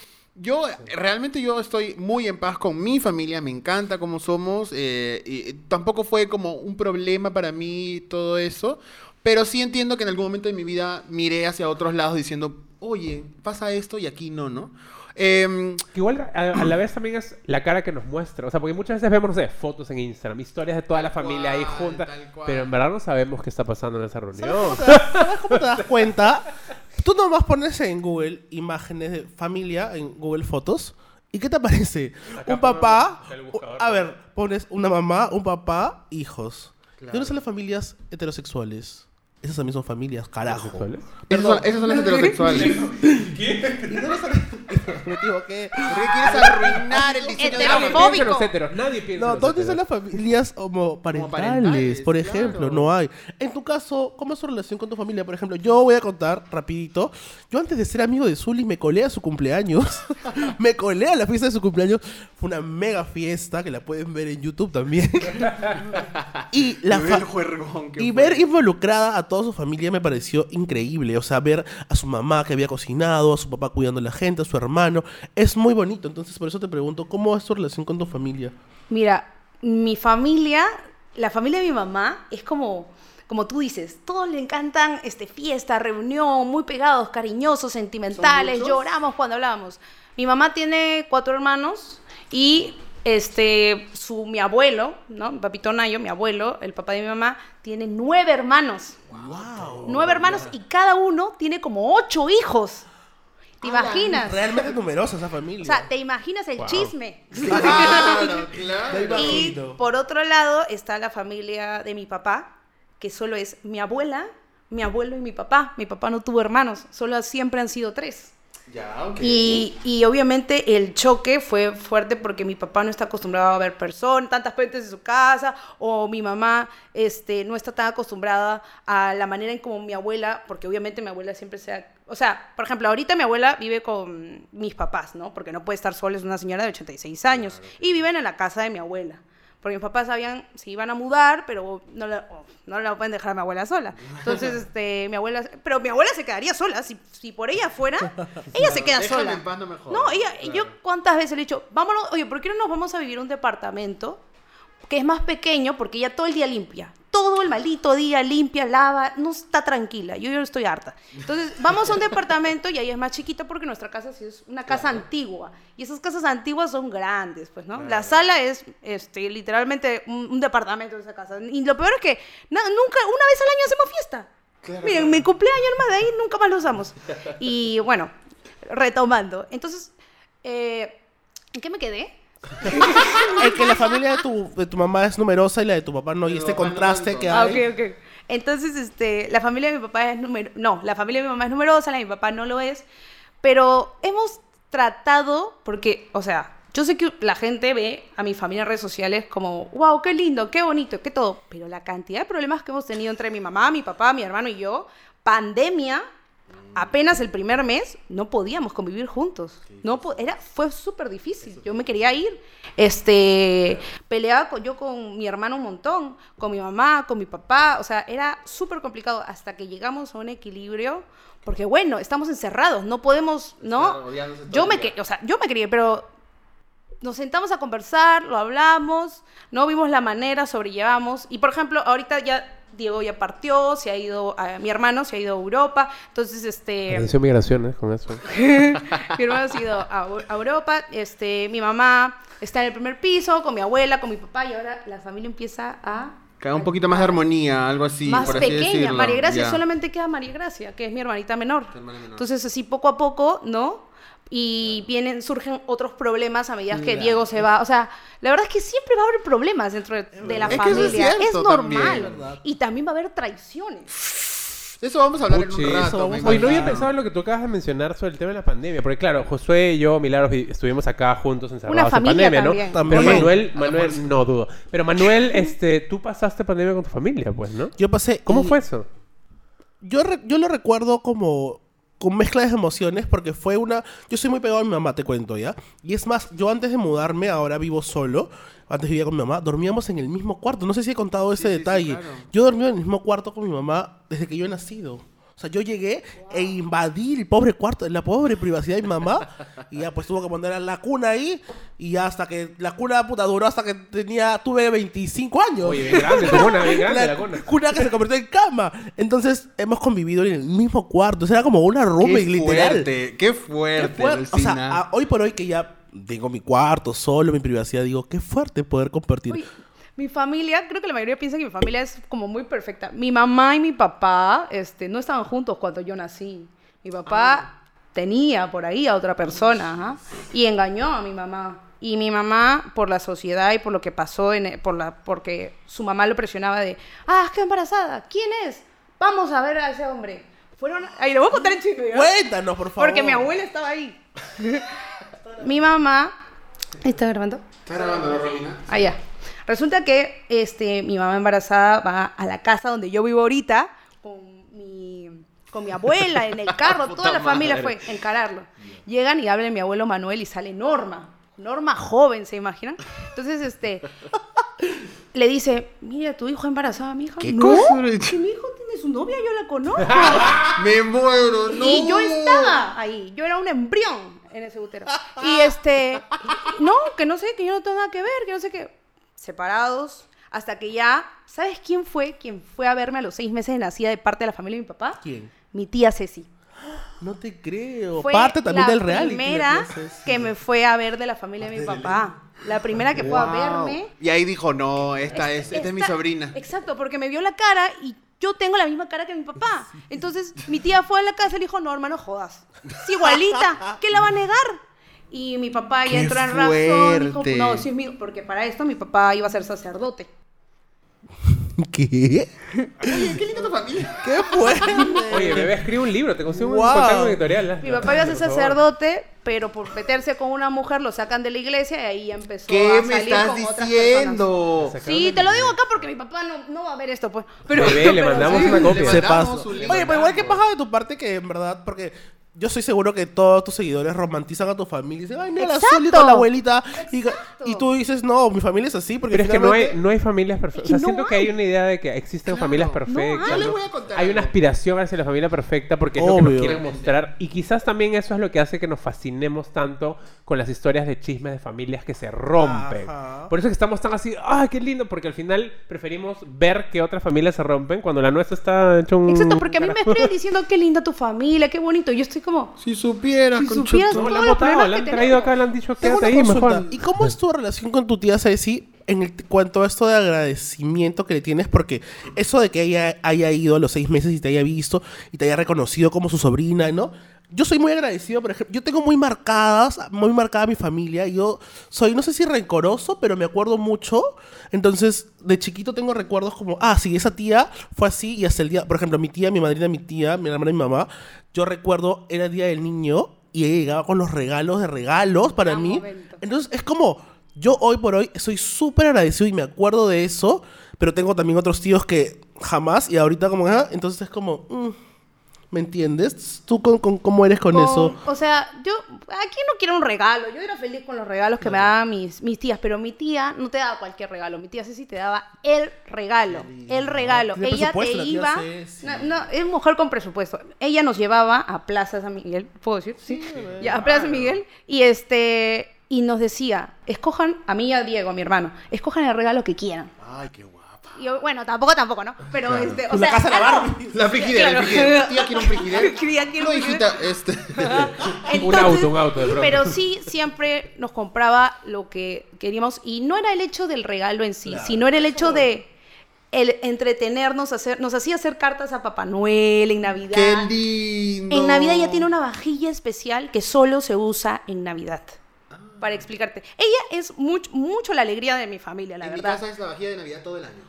yo realmente yo estoy muy en paz con mi familia, me encanta cómo somos, eh, y tampoco fue como un problema para mí todo eso, pero sí entiendo que en algún momento de mi vida miré hacia otros lados diciendo, oye, pasa esto y aquí no, ¿no? Que igual a, a la vez también es la cara que nos muestra. O sea, porque muchas veces vemos, no sé, fotos en Instagram, historias de toda la familia ahí cual, junta. tal cual. Pero en verdad no sabemos qué está pasando en esa reunión. ¿Sabes cómo te das cuenta? Tú nomás pones en Google imágenes de familia, en Google Fotos, ¿y qué te aparece? Acá un papá, buscador. a ver, pones una mamá, un papá, hijos. ¿De Claro. dónde son las familias heterosexuales? Esas también son familias, carajo. Esas, son, esas son las heterosexuales. ¿Y dónde son- Me equivoqué. ¿Por qué quieres arruinar el diseño de la familia? Los heteros. Nadie piensa No, en los ¿dónde están heteros. las familias homoparentales? Homoparentales, por ejemplo, claro. no hay. En tu caso, ¿cómo es tu relación con tu familia? Por ejemplo, yo voy a contar rapidito. Yo antes de ser amigo de Zully me colé a su cumpleaños. me colé a la fiesta de su cumpleaños. Fue una mega fiesta que la pueden ver en YouTube también. y la Ver fa- juergón que y fue. ver involucrada a toda su familia me pareció increíble. O sea, ver a su mamá que había cocinado, a su papá cuidando a la gente, a su hermano. Es muy bonito. Entonces, por eso te pregunto, ¿cómo es tu relación con tu familia? Mira, mi familia, la familia de mi mamá es como, como tú dices, todos le encantan este, fiesta, reunión, muy pegados, cariñosos, sentimentales, lloramos cuando hablamos. Mi mamá tiene cuatro hermanos y este, su, mi abuelo, ¿no? Mi papito Nayo, mi abuelo, el papá de mi mamá, tiene nueve hermanos. ¡Wow! Nueve hermanos y cada uno tiene como ocho hijos. ¿Te imaginas? Realmente numerosa esa familia. O sea, ¿te imaginas el Wow. chisme? Claro, claro. Me Y imagino. por otro lado está la familia de mi papá, que solo es mi abuela, mi abuelo y mi papá. Mi papá no tuvo hermanos, solo siempre han sido tres. Ya, ok. Y, y obviamente el choque fue fuerte porque mi papá no está acostumbrado a ver personas, tantas gentes en su casa, o mi mamá este, no está tan acostumbrada a la manera en como mi abuela, porque obviamente mi abuela siempre se ha... O sea, por ejemplo, ahorita mi abuela vive con mis papás, ¿no? Porque no puede estar sola, es una señora de 86 años. Y viven en la casa de mi abuela. Porque mis papás sabían si iban a mudar, pero no la, oh, no la pueden dejar a mi abuela sola. Entonces, este, mi abuela... Pero mi abuela se quedaría sola. Si, si por ella fuera, ella se queda sola. en paz, no me jodas. No, ella, Claro. yo cuántas veces le he dicho, vámonos, oye, ¿por qué no nos vamos a vivir un departamento que es más pequeño porque ella todo el día limpia? Todo el maldito día limpia, lava, no está tranquila. Yo, yo estoy harta. Entonces, vamos a un departamento y ahí es más chiquito porque nuestra casa sí es una casa antigua. Y esas casas antiguas son grandes, pues, ¿no? La sala es este, literalmente un, un departamento de esa casa. Y lo peor es que na- nunca, una vez al año hacemos fiesta. Claro, Miren, mi cumpleaños más de ahí nunca más lo usamos. Y bueno, retomando. Entonces, eh, ¿en qué me quedé? Es que la familia de tu, de tu mamá es numerosa y la de tu papá no. Y este no contraste que Ah, hay. ok, ok. Entonces, este, la familia de mi papá es número... No, la familia de mi mamá es numerosa, la de mi papá no lo es. Pero hemos tratado, porque, o sea, yo sé que la gente ve a mi familia en redes sociales como, wow, qué lindo, qué bonito, qué todo. Pero la cantidad de problemas que hemos tenido entre mi mamá, mi papá, mi hermano y yo, pandemia, apenas el primer mes, no podíamos convivir juntos. No era, fue súper difícil. Yo me quería ir. Este, peleaba con, yo con mi hermano un montón, con mi mamá, con mi papá. O sea, era súper complicado hasta que llegamos a un equilibrio. Porque bueno, estamos encerrados, no podemos, ¿no? Yo me que, o sea, yo me quería, pero nos sentamos a conversar, lo hablamos, no vimos la manera, sobrellevamos. Y por ejemplo, ahorita ya Diego ya partió, se ha ido, a, mi hermano se ha ido a Europa, entonces este... Atención migraciones con eso. mi hermano se ha ido a, Eu- a Europa, este, mi mamá está en el primer piso con mi abuela, con mi papá y ahora la familia empieza a... Queda un poquito más de armonía, algo así, más por así pequeña, decirlo. María Gracia, Ya. solamente queda María Gracia, que es mi hermanita menor. Entonces así poco a poco, ¿no? Y vienen, surgen otros problemas a medida que Claro. Diego se va. O sea, la verdad es que siempre va a haber problemas dentro de, de la Es que eso es familia. cierto normal. también. Y también va a haber traiciones. Eso vamos a hablar en un rato. Oye, no había pensado en lo que tú acabas de mencionar sobre el tema de la pandemia. Porque claro, Josué y yo, Milagros, vi- estuvimos acá juntos encerrados familia en pandemia, también. ¿no? También. Pero Manuel. Manuel, no dudo. Pero Manuel, este, tú pasaste pandemia con tu familia, pues, ¿no? Yo pasé... ¿Cómo y fue eso? Yo, re- yo lo recuerdo como con mezcla de emociones porque fue una... Yo soy muy pegado a mi mamá, te cuento ya. Y es más, yo antes de mudarme, ahora vivo solo. Antes vivía con mi mamá. Dormíamos en el mismo cuarto. No sé si he contado ese sí, sí, detalle. claro. Yo dormí en el mismo cuarto con mi mamá desde que yo he nacido. O sea, yo llegué e invadí el pobre cuarto, la pobre privacidad de mi mamá. Y ya pues tuvo que poner la cuna ahí. Y ya hasta que la cuna puta duró hasta que tenía, tuve 25 años. Oye, bien grande, tu cuna, bien grande la cuna. cuna que se convirtió en cama. Entonces hemos convivido en el mismo cuarto. O sea, era como una Qué roommate, literal. fuerte, qué Qué fuerte. O sea, a- hoy por hoy que ya tengo mi cuarto solo, mi privacidad, digo, qué fuerte poder compartir. Uy, mi familia, creo que la mayoría piensa que mi familia es como muy perfecta. Mi mamá y mi papá este, no estaban juntos cuando yo nací. Mi papá tenía por ahí a otra persona ajá, y engañó a mi mamá. Y mi mamá, por la sociedad y por lo que pasó, en, por la, porque su mamá lo presionaba de, ah, qué embarazada, ¿quién es? Vamos a ver a ese hombre. Fueron, ahí lo voy a contar en chisme, ¿ya? Cuéntanos, por favor. Porque mi abuela estaba ahí. mi mamá, ¿está grabando? ¿Está grabando, Romina? Allá. Resulta que este, mi mamá embarazada va a la casa donde yo vivo ahorita con mi, con mi abuela en el carro. Puta Toda la familia madre. fue a encararlo. Llegan y habla mi abuelo Manuel y sale Norma. Norma joven, ¿se imaginan? Entonces, este, le dice, mira, tu hijo embarazada, mi hija. ¿Qué no, cosa? que mi hijo tiene su novia, yo la conozco. Me muero, no. Y yo estaba ahí, yo era un embrión en ese útero. Y este, no, que no sé, que yo no tengo nada que ver, que no sé qué. Separados, hasta que ya, ¿sabes quién fue? Quien fue a verme a los seis meses de nacida de parte de la familia de mi papá. ¿Quién? Mi tía Ceci. No te creo. Fue Parte también del reality. primera la Ceci. que me fue a ver de la familia de mi papá. La primera que fue a Wow. verme. Y ahí dijo, no, esta es, esta es mi Esta- sobrina. Exacto, porque me vio la cara y yo tengo la misma cara que mi papá. Entonces mi tía fue a la casa y le dijo, no, hermano, jodas. Es igualita. ¿Qué la va a negar? Y mi papá ya ¡Qué entró en razón. Dijo, fuerte! no, sí es mío. Porque para esto mi papá iba a ser sacerdote. ¿Qué? Oye, qué linda tu familia. ¿Qué fue? Oye, bebé, escribe un libro, te consigo un Wow. contacto editorial. ¿eh? Mi papá iba a ser sacerdote, pero por meterse con una mujer lo sacan de la iglesia y ahí empezó ¿Qué a me salir estás con otras personas. diciendo? Sí, te lo digo acá porque mi papá no, no va a ver esto, pues. Pero, Bebé, le pero mandamos sí. una copia. Le Se pasó. un Oye, pero igual que paja de tu parte que en verdad, porque yo soy seguro que todos tus seguidores romantizan a tu familia y dicen, ay, mira, Exacto. solita la abuelita. Y, y tú dices, no, mi familia es así. Porque Pero es que no hay, no hay familias perfectas. O sea, no siento que hay hay. una idea de que existen Claro. familias No perfectas. hay. Yo les ¿no? voy a contar Hay una aspiración hacia la familia perfecta porque es lo que nos quieren mostrar. Y quizás también eso es lo que hace que nos fascinemos tanto con las historias de chismes de familias que se rompen. Ajá. Por eso es que estamos tan así, ¡ay, qué lindo! Porque al final preferimos ver que otras familias se rompen cuando la nuestra está hecho un. Exacto, porque a mí me escriben diciendo qué linda tu familia, qué bonito. Yo estoy como, Si supieras, Si supieras todos la han los problemas la han que traído tenemos. acá, le han dicho Tengo quédate una ahí consulta. mejor. ¿Y cómo es tu relación con tu tía Ceci en el, cuanto a esto de agradecimiento que le tienes? Porque eso de que ella haya ido a los seis meses y te haya visto y te haya reconocido como su sobrina, ¿no? Yo soy muy agradecido, por ejemplo, yo tengo muy marcadas, muy marcada mi familia. Yo soy, no sé si rencoroso, pero me acuerdo mucho. Entonces, de chiquito tengo recuerdos como, ah, sí, esa tía fue así y hasta el día, por ejemplo, mi tía, mi madrina, mi tía, mi hermana mi mamá, yo recuerdo, era el día del niño y ella llegaba con los regalos de regalos para Gran mí. momento. Entonces es como, yo hoy por hoy soy súper agradecido y me acuerdo de eso, pero tengo también otros tíos que jamás y ahorita como, ah, entonces es como, mm, ¿me entiendes? ¿Tú con, con- cómo eres con, con- eso? O sea, yo, aquí no quiero un regalo. Yo era feliz con los regalos que me daban mis, mis tías, pero mi tía no te daba cualquier regalo. Mi tía Ceci te daba el regalo. El regalo. Tiene Ella te iba. No, no, es mujer con presupuesto. Ella nos llevaba a Plaza San Miguel, ¿puedo decir? Sí. Ya, a Plaza San Miguel. Y este. Y nos decía, escojan, a mí y a Diego, a mi hermano, escojan el regalo que quieran. Ay, qué guapa. Y yo, bueno, tampoco, tampoco, ¿no? Pero este, o Pues la sea, casa de la Barbie. La frigidera, Claro. frigidera. Tía, quiero un frigidera. Tía, quiero No, un hijita, este... Un auto, un auto, de pronto. Pero sí, siempre nos compraba lo que queríamos. Y no era el hecho del regalo en sí, sino era el hecho de el entretenernos, hacer, nos hacía hacer cartas a Papá Noel en Navidad. ¡Qué lindo! En Navidad ya tiene una vajilla especial que solo se usa en Navidad. Para explicarte. Ella es mucho, mucho la alegría de mi familia, la en mi verdad. casa es la vajilla de Navidad todo el año.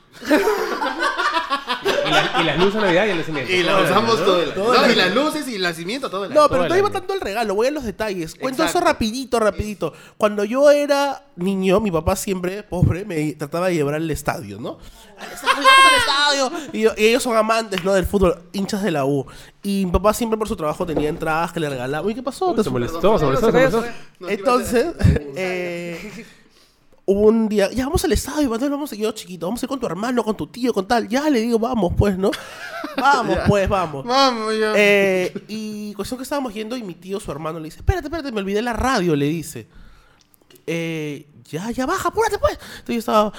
Y, la- y las luces de Navidad y el nacimiento. Y la Todo el usamos año, ¿no? todo el año. No, y las luces y el nacimiento todo el año. No, pero año. tanto el regalo, voy a los detalles. Cuento Exacto. eso rapidito, rapidito. Cuando yo era niño, mi papá siempre, pobre, me trataba de llevar al estadio, ¿no? Al estadio, vamos al estadio. Y, yo- y ellos son amantes, ¿no? Del fútbol, hinchas de la U. Y mi papá siempre por su trabajo tenía entradas que le regalaba. Uy, ¿qué pasó? Uy, Te se molestó, se molestó, se molestó. Entonces, eh, hubo un día, ya vamos al estadio, Manuel, vamos a yo chiquito, vamos a ir con tu hermano, con tu tío, con tal. Ya le digo, vamos, pues, ¿no? Vamos, pues, vamos. Vamos ya. Eh, y cuestión que estábamos yendo y mi tío, su hermano, le dice, espérate, espérate, me olvidé la radio, le dice. Eh, ya, ya baja, apúrate pues. Entonces yo estaba,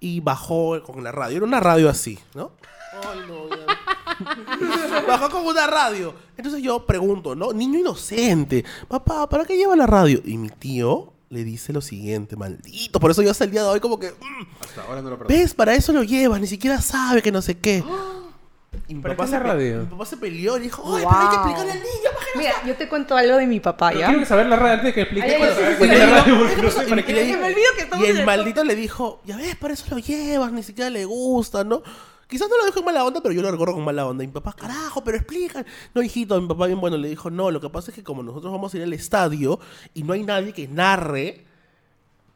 y bajó con la radio, era una radio así, ¿no? Ay, no, ya. Bajó con una radio. Entonces yo pregunto, ¿no? Niño inocente, papá, ¿para qué lleva la radio? Y mi tío le dice lo siguiente, maldito. Por eso yo hasta el día de hoy como que, mm, Hasta ahora no lo. ¿ves? Para eso lo llevas, ni siquiera sabe que no sé qué. Y mi ¿Para papá, qué se la pe- radio? mi papá se peleó y dijo, ¡ay, pero hay que Wow. explicarle al niño! que Mira, yo te cuento algo de mi papá, Pero ¿ya? quiero saber la radio antes de que explique. Ay, sí, sí, sí, es la sí. radio, porque no sé Y y le- Que me olvido que estamos Y en el el maldito le dijo, ya ves, para eso lo llevas, ni siquiera le gusta, ¿no? Quizás no lo dijo en mala onda, pero yo lo recuerdo con mala onda. Y mi papá, carajo, pero explica. No, hijito, mi papá bien bueno le dijo, no, lo que pasa es que como nosotros vamos a ir al estadio y no hay nadie que narre,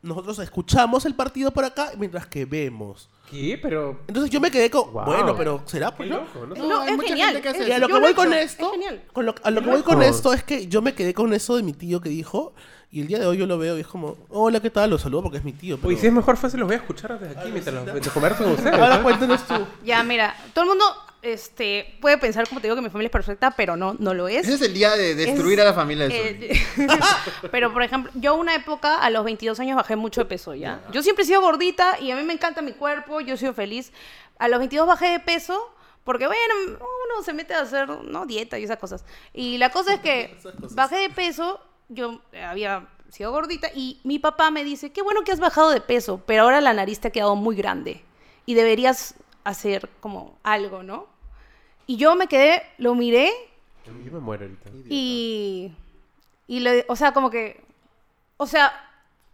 nosotros escuchamos el partido por acá mientras que vemos. ¿Qué? Pero. Entonces yo me quedé con, Wow. bueno, pero ¿será? Qué Pues, ¿no? loco, ¿no? No, No, hay es mucha genial. gente que hace es- Y a lo que voy he con esto, Es genial. con lo- a lo que voy con esto es que yo me quedé con eso de mi tío que dijo, y el día de hoy yo lo veo y es como, hola, ¿qué tal? Lo saludo porque es mi tío. Pero... Oye, si es mejor fácil, los voy a escuchar desde aquí mientras los mientras converso con ustedes. Ya, mira, todo el mundo este, puede pensar, como te digo, que mi familia es perfecta, pero no, no lo es. Ese es el día de destruir Es- a la familia de. Eh, pero, por ejemplo, yo una época, a los 22 años, bajé mucho de peso, ¿ya? Yo siempre he sido gordita y a mí me encanta mi cuerpo, yo he sido feliz. A los 22 bajé de peso porque, bueno, uno se mete a hacer, ¿no? Dieta y esas cosas. Y la cosa es que bajé de peso, yo había sido gordita y mi papá me dice, qué bueno que has bajado de peso, pero ahora la nariz te ha quedado muy grande y deberías hacer como algo, ¿no? Y yo me quedé, lo miré Yo me muero ahorita. y, y le, o sea, como que, o sea,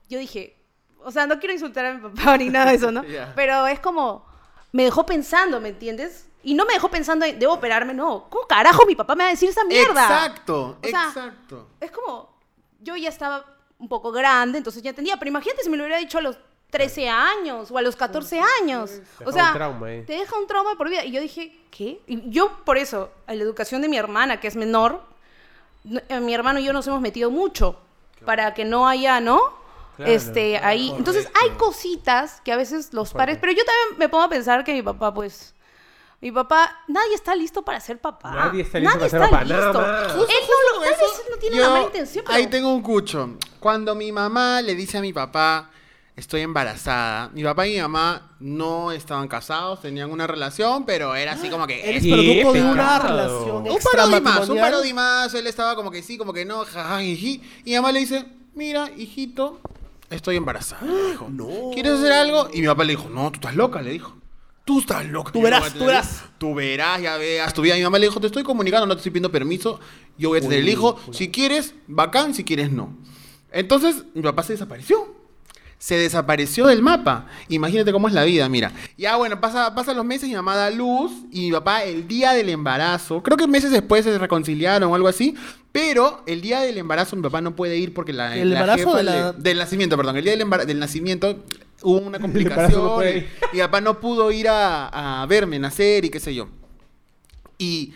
yo dije, o sea, no quiero insultar a mi papá ni nada de eso, ¿no? Pero es como, me dejó pensando, ¿me entiendes? Y no me dejó pensando, en, debo operarme, no. ¿Cómo carajo mi papá me va a decir esa mierda? Exacto, O sea, exacto. Es como, yo ya estaba un poco grande, entonces ya entendía, pero imagínate si me lo hubiera dicho a los 13 años o a los 14 años. Te O deja sea, un trauma ahí. te deja un trauma de por vida. Y yo dije, ¿qué? Y yo, por eso, a la educación de mi hermana, que es menor, no- eh, mi hermano y yo nos hemos metido mucho para que no haya, ¿no? Claro, este, ahí. Entonces, hay cositas que a veces los padres. Pero yo también me pongo a pensar que mi papá, pues. Mi papá, nadie está listo para ser papá. Nadie está listo para ser papá, nada listo. más. Él no, lo, tal vez no tiene yo- una mala intención, pero. Ahí tengo un cucho. Cuando mi mamá le dice a mi papá, estoy embarazada, mi papá y mi mamá no estaban casados, tenían una relación, pero era así como que... Eres Qué producto de una relación Un parodi más, un parodi más, él estaba como que sí, como que no. Y mi mamá le dice, mira, hijito, estoy embarazada. le dijo. No. ¿Quieres hacer algo? Y mi papá le dijo, no, tú estás loca, le dijo. Tú estás loca. Tú verás, tú verás. Tú verás, ya veas tu vida. Mi mamá le dijo, te estoy comunicando, no te estoy pidiendo permiso. Yo voy a tener el hijo. Si quieres, bacán, si quieres, no. Entonces, mi papá se desapareció. Se desapareció del mapa. Imagínate cómo es la vida, mira. Ya bueno, pasa, pasan los meses, mi mamá da luz y mi papá el día del embarazo, creo que meses después se reconciliaron o algo así, pero el día del embarazo mi papá no puede ir porque la, ¿El la embarazo jefa de la- le- del nacimiento, perdón, el día del, del nacimiento hubo una no complicación y mi papá no pudo ir a, a verme nacer y qué sé yo. Y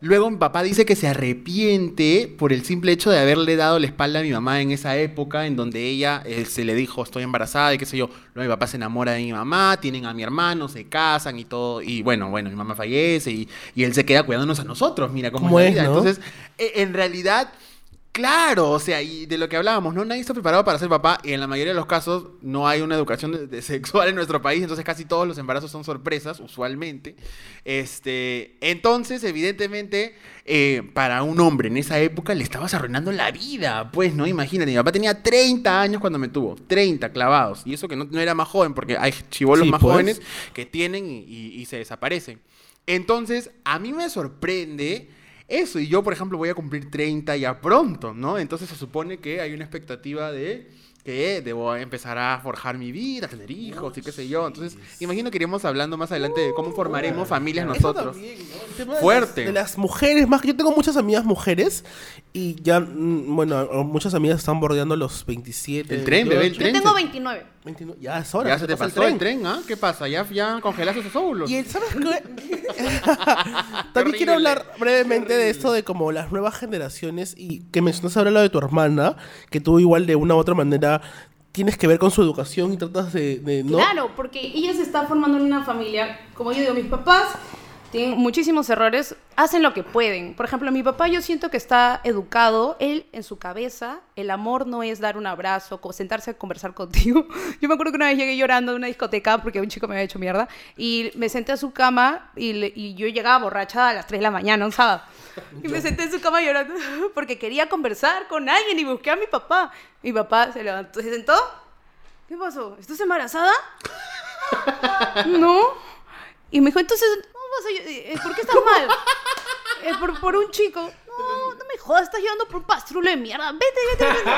luego mi papá dice que se arrepiente por el simple hecho de haberle dado la espalda a mi mamá en esa época en donde ella eh, se le dijo estoy embarazada y qué sé yo. Luego mi papá se enamora de mi mamá, tienen a mi hermano, se casan y todo. Y bueno, bueno, mi mamá fallece y, y él se queda cuidándonos a nosotros. Mira cómo, ¿Cómo es la es, vida. no? Entonces, e- en realidad... Claro, o sea, y de lo que hablábamos, ¿no? Nadie está preparado para ser papá y en la mayoría de los casos no hay una educación de- de sexual en nuestro país, entonces casi todos los embarazos son sorpresas, usualmente. Este, entonces, evidentemente, eh, para un hombre en esa época le estabas arruinando la vida, pues, ¿no? Imagínate, mi papá tenía 30 años cuando me tuvo, 30 clavados, y eso que no, no era más joven, porque hay chivolos Sí, más pues. jóvenes que tienen y, y- y se desaparecen. Entonces, a mí me sorprende eso. Y yo, por ejemplo, voy a cumplir 30 ya pronto, ¿no? Entonces se supone que hay una expectativa de que debo empezar a forjar mi vida, tener hijos y qué sé yo. Entonces, imagino que iremos hablando más adelante de cómo formaremos familias Eso nosotros. también, ¿no? El tema de Fuerte. las- De las, mujeres, más que yo tengo muchas amigas mujeres y ya, mm, bueno, muchas amigas están bordeando los 27. El tren, bebé, el 28, tren. Yo tengo 29. 29. Ya es hora. Ya se te pasó el tren, ¿ah? ¿Qué pasa? ¿Ya, ya congelaste esos óvulos? Y el- ¿sabes qué? También quiero hablar brevemente de esto de como las nuevas generaciones y que mencionas ahora lo de tu hermana, que tú igual de una u otra manera tienes que ver con su educación y tratas de, de- ¿no? Claro, porque ella se está formando en una familia, como yo digo, mis papás tienen muchísimos errores, hacen lo que pueden. Por ejemplo, mi papá yo siento que está educado, él en su cabeza, el amor no es dar un abrazo, sentarse a conversar contigo. Yo me acuerdo que una vez llegué llorando de una discoteca porque un chico me había hecho mierda y me senté a su cama y, le- y yo llegaba borracha a las 3 de la mañana, un sábado. Y me senté en su cama llorando porque quería conversar con alguien y busqué a mi papá. Mi papá se levantó, se sentó. ¿Qué pasó? ¿Estás embarazada? No. Y me dijo, entonces, ¿cómo vas a eh, ¿por qué estás mal? "Eh, por, por un chico. No, no me jodas, estás llorando por un pastrulo de mierda. Vete, vete, vete.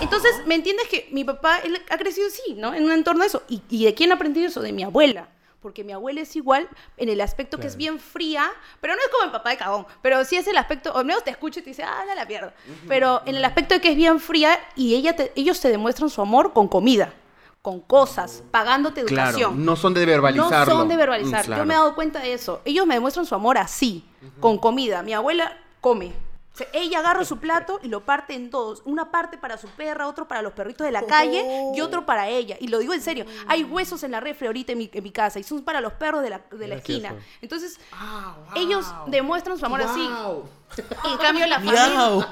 Entonces, ¿me entiendes que mi papá él ha crecido así, ¿no? En un entorno de eso. ¿Y, y de quién aprendí eso? De mi abuela. Porque mi abuela es igual en el aspecto que es bien fría, pero no es como el papá de cagón. Pero sí es el aspecto, o al menos te escucha y te dice, ah, no la pierda. Pero en el aspecto de que es bien fría y ella te- ellos te demuestran su amor con comida, con cosas, pagándote Claro, educación. no son de verbalizarlo. No son de verbalizar. Mm, claro. Yo me he dado cuenta de eso. Ellos me demuestran su amor así, con comida. Mi abuela come. O sea, ella agarra su plato y lo parte en dos. Una parte para su perra, otro para los perritos de la calle y otro para ella. Y lo digo en serio. Hay huesos en la refri ahorita en mi, en mi casa y son para los perros de la, de la esquina. Entonces, Ah, wow. ellos demuestran su amor así. Wow. En cambio, la familia... Miau.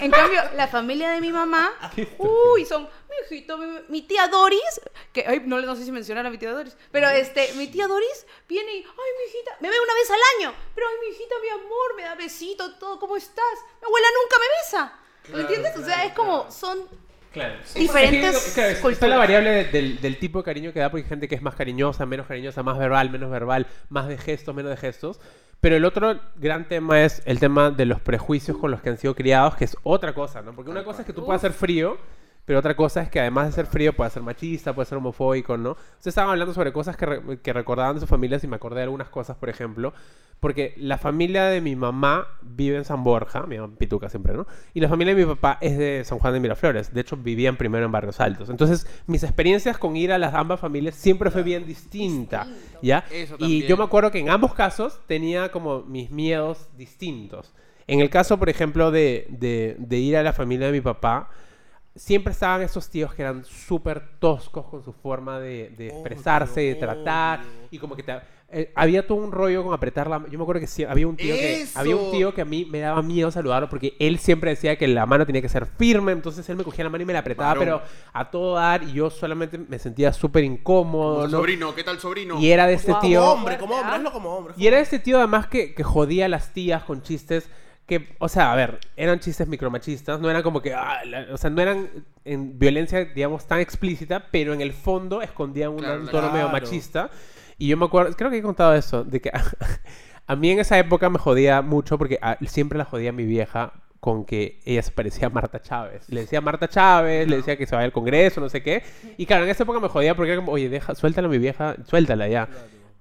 En cambio, la familia de mi mamá, uy, son mi hijito, mi, mi tía Doris, que ay, no, no sé si mencionar a mi tía Doris, pero este, mi tía Doris viene y, ay, mi hijita, me ve una vez al año, pero ay, mi hijita, mi amor, me da besito, todo, ¿cómo estás? Mi abuela nunca me besa. ¿Me entiendes? O sea, es como, son Claro. Diferentes Es que, claro, está la variable de- del, del tipo de cariño que da, porque hay gente que es más cariñosa, menos cariñosa, más verbal, menos verbal, más de gestos, menos de gestos. Pero el otro gran tema es el tema de los prejuicios con los que han sido criados, que es otra cosa, ¿no? Porque una cosa es que tú puedas ser frío, pero otra cosa es que además de ser frío puede ser machista, puede ser homofóbico, ¿no? Ustedes estaban hablando sobre cosas que, re- que recordaban de sus familias y me acordé de algunas cosas, por ejemplo, porque la familia de mi mamá vive en San Borja, mi mamá Pituca siempre, ¿no? Y la familia de mi papá es de San Juan de Miraflores, de hecho vivían primero en Barrios Altos. Entonces, mis experiencias con ir a las ambas familias siempre fue bien distinta, ¿ya? Eso Y yo me acuerdo que en ambos casos tenía como mis miedos distintos. En el caso, por ejemplo, de, de- de ir a la familia de mi papá, siempre estaban esos tíos que eran súper toscos con su forma de, de expresarse, de tratar, y como que te- eh, había todo un rollo con apretar la Yo me acuerdo que sí, había un tío que ¡Eso! había un tío que a mí me daba miedo saludarlo porque él siempre decía que la mano tenía que ser firme, entonces él me cogía la mano y me la apretaba, Varón. pero a todo dar, y yo solamente me sentía súper incómodo, Como ¿no? Sobrino, ¿qué tal sobrino? Y era de este Wow. tío... Como hombre, como hombre, hazlo como hombre. Y era este tío además que, que jodía a las tías con chistes que, o sea, a ver, eran chistes micromachistas, no eran como que, ah, la- o sea, no eran en violencia, digamos, tan explícita, pero en el fondo escondían un Claro, tono medio machista. Y yo me acuerdo, creo que he contado eso, de que a mí en esa época me jodía mucho porque a- siempre la jodía mi vieja con que ella se parecía a Marta Chávez. Le decía Marta Chávez, le decía que se va al Congreso, no sé qué. Y claro, en esa época me jodía porque era como, oye, deja, suéltala a mi vieja, suéltala ya.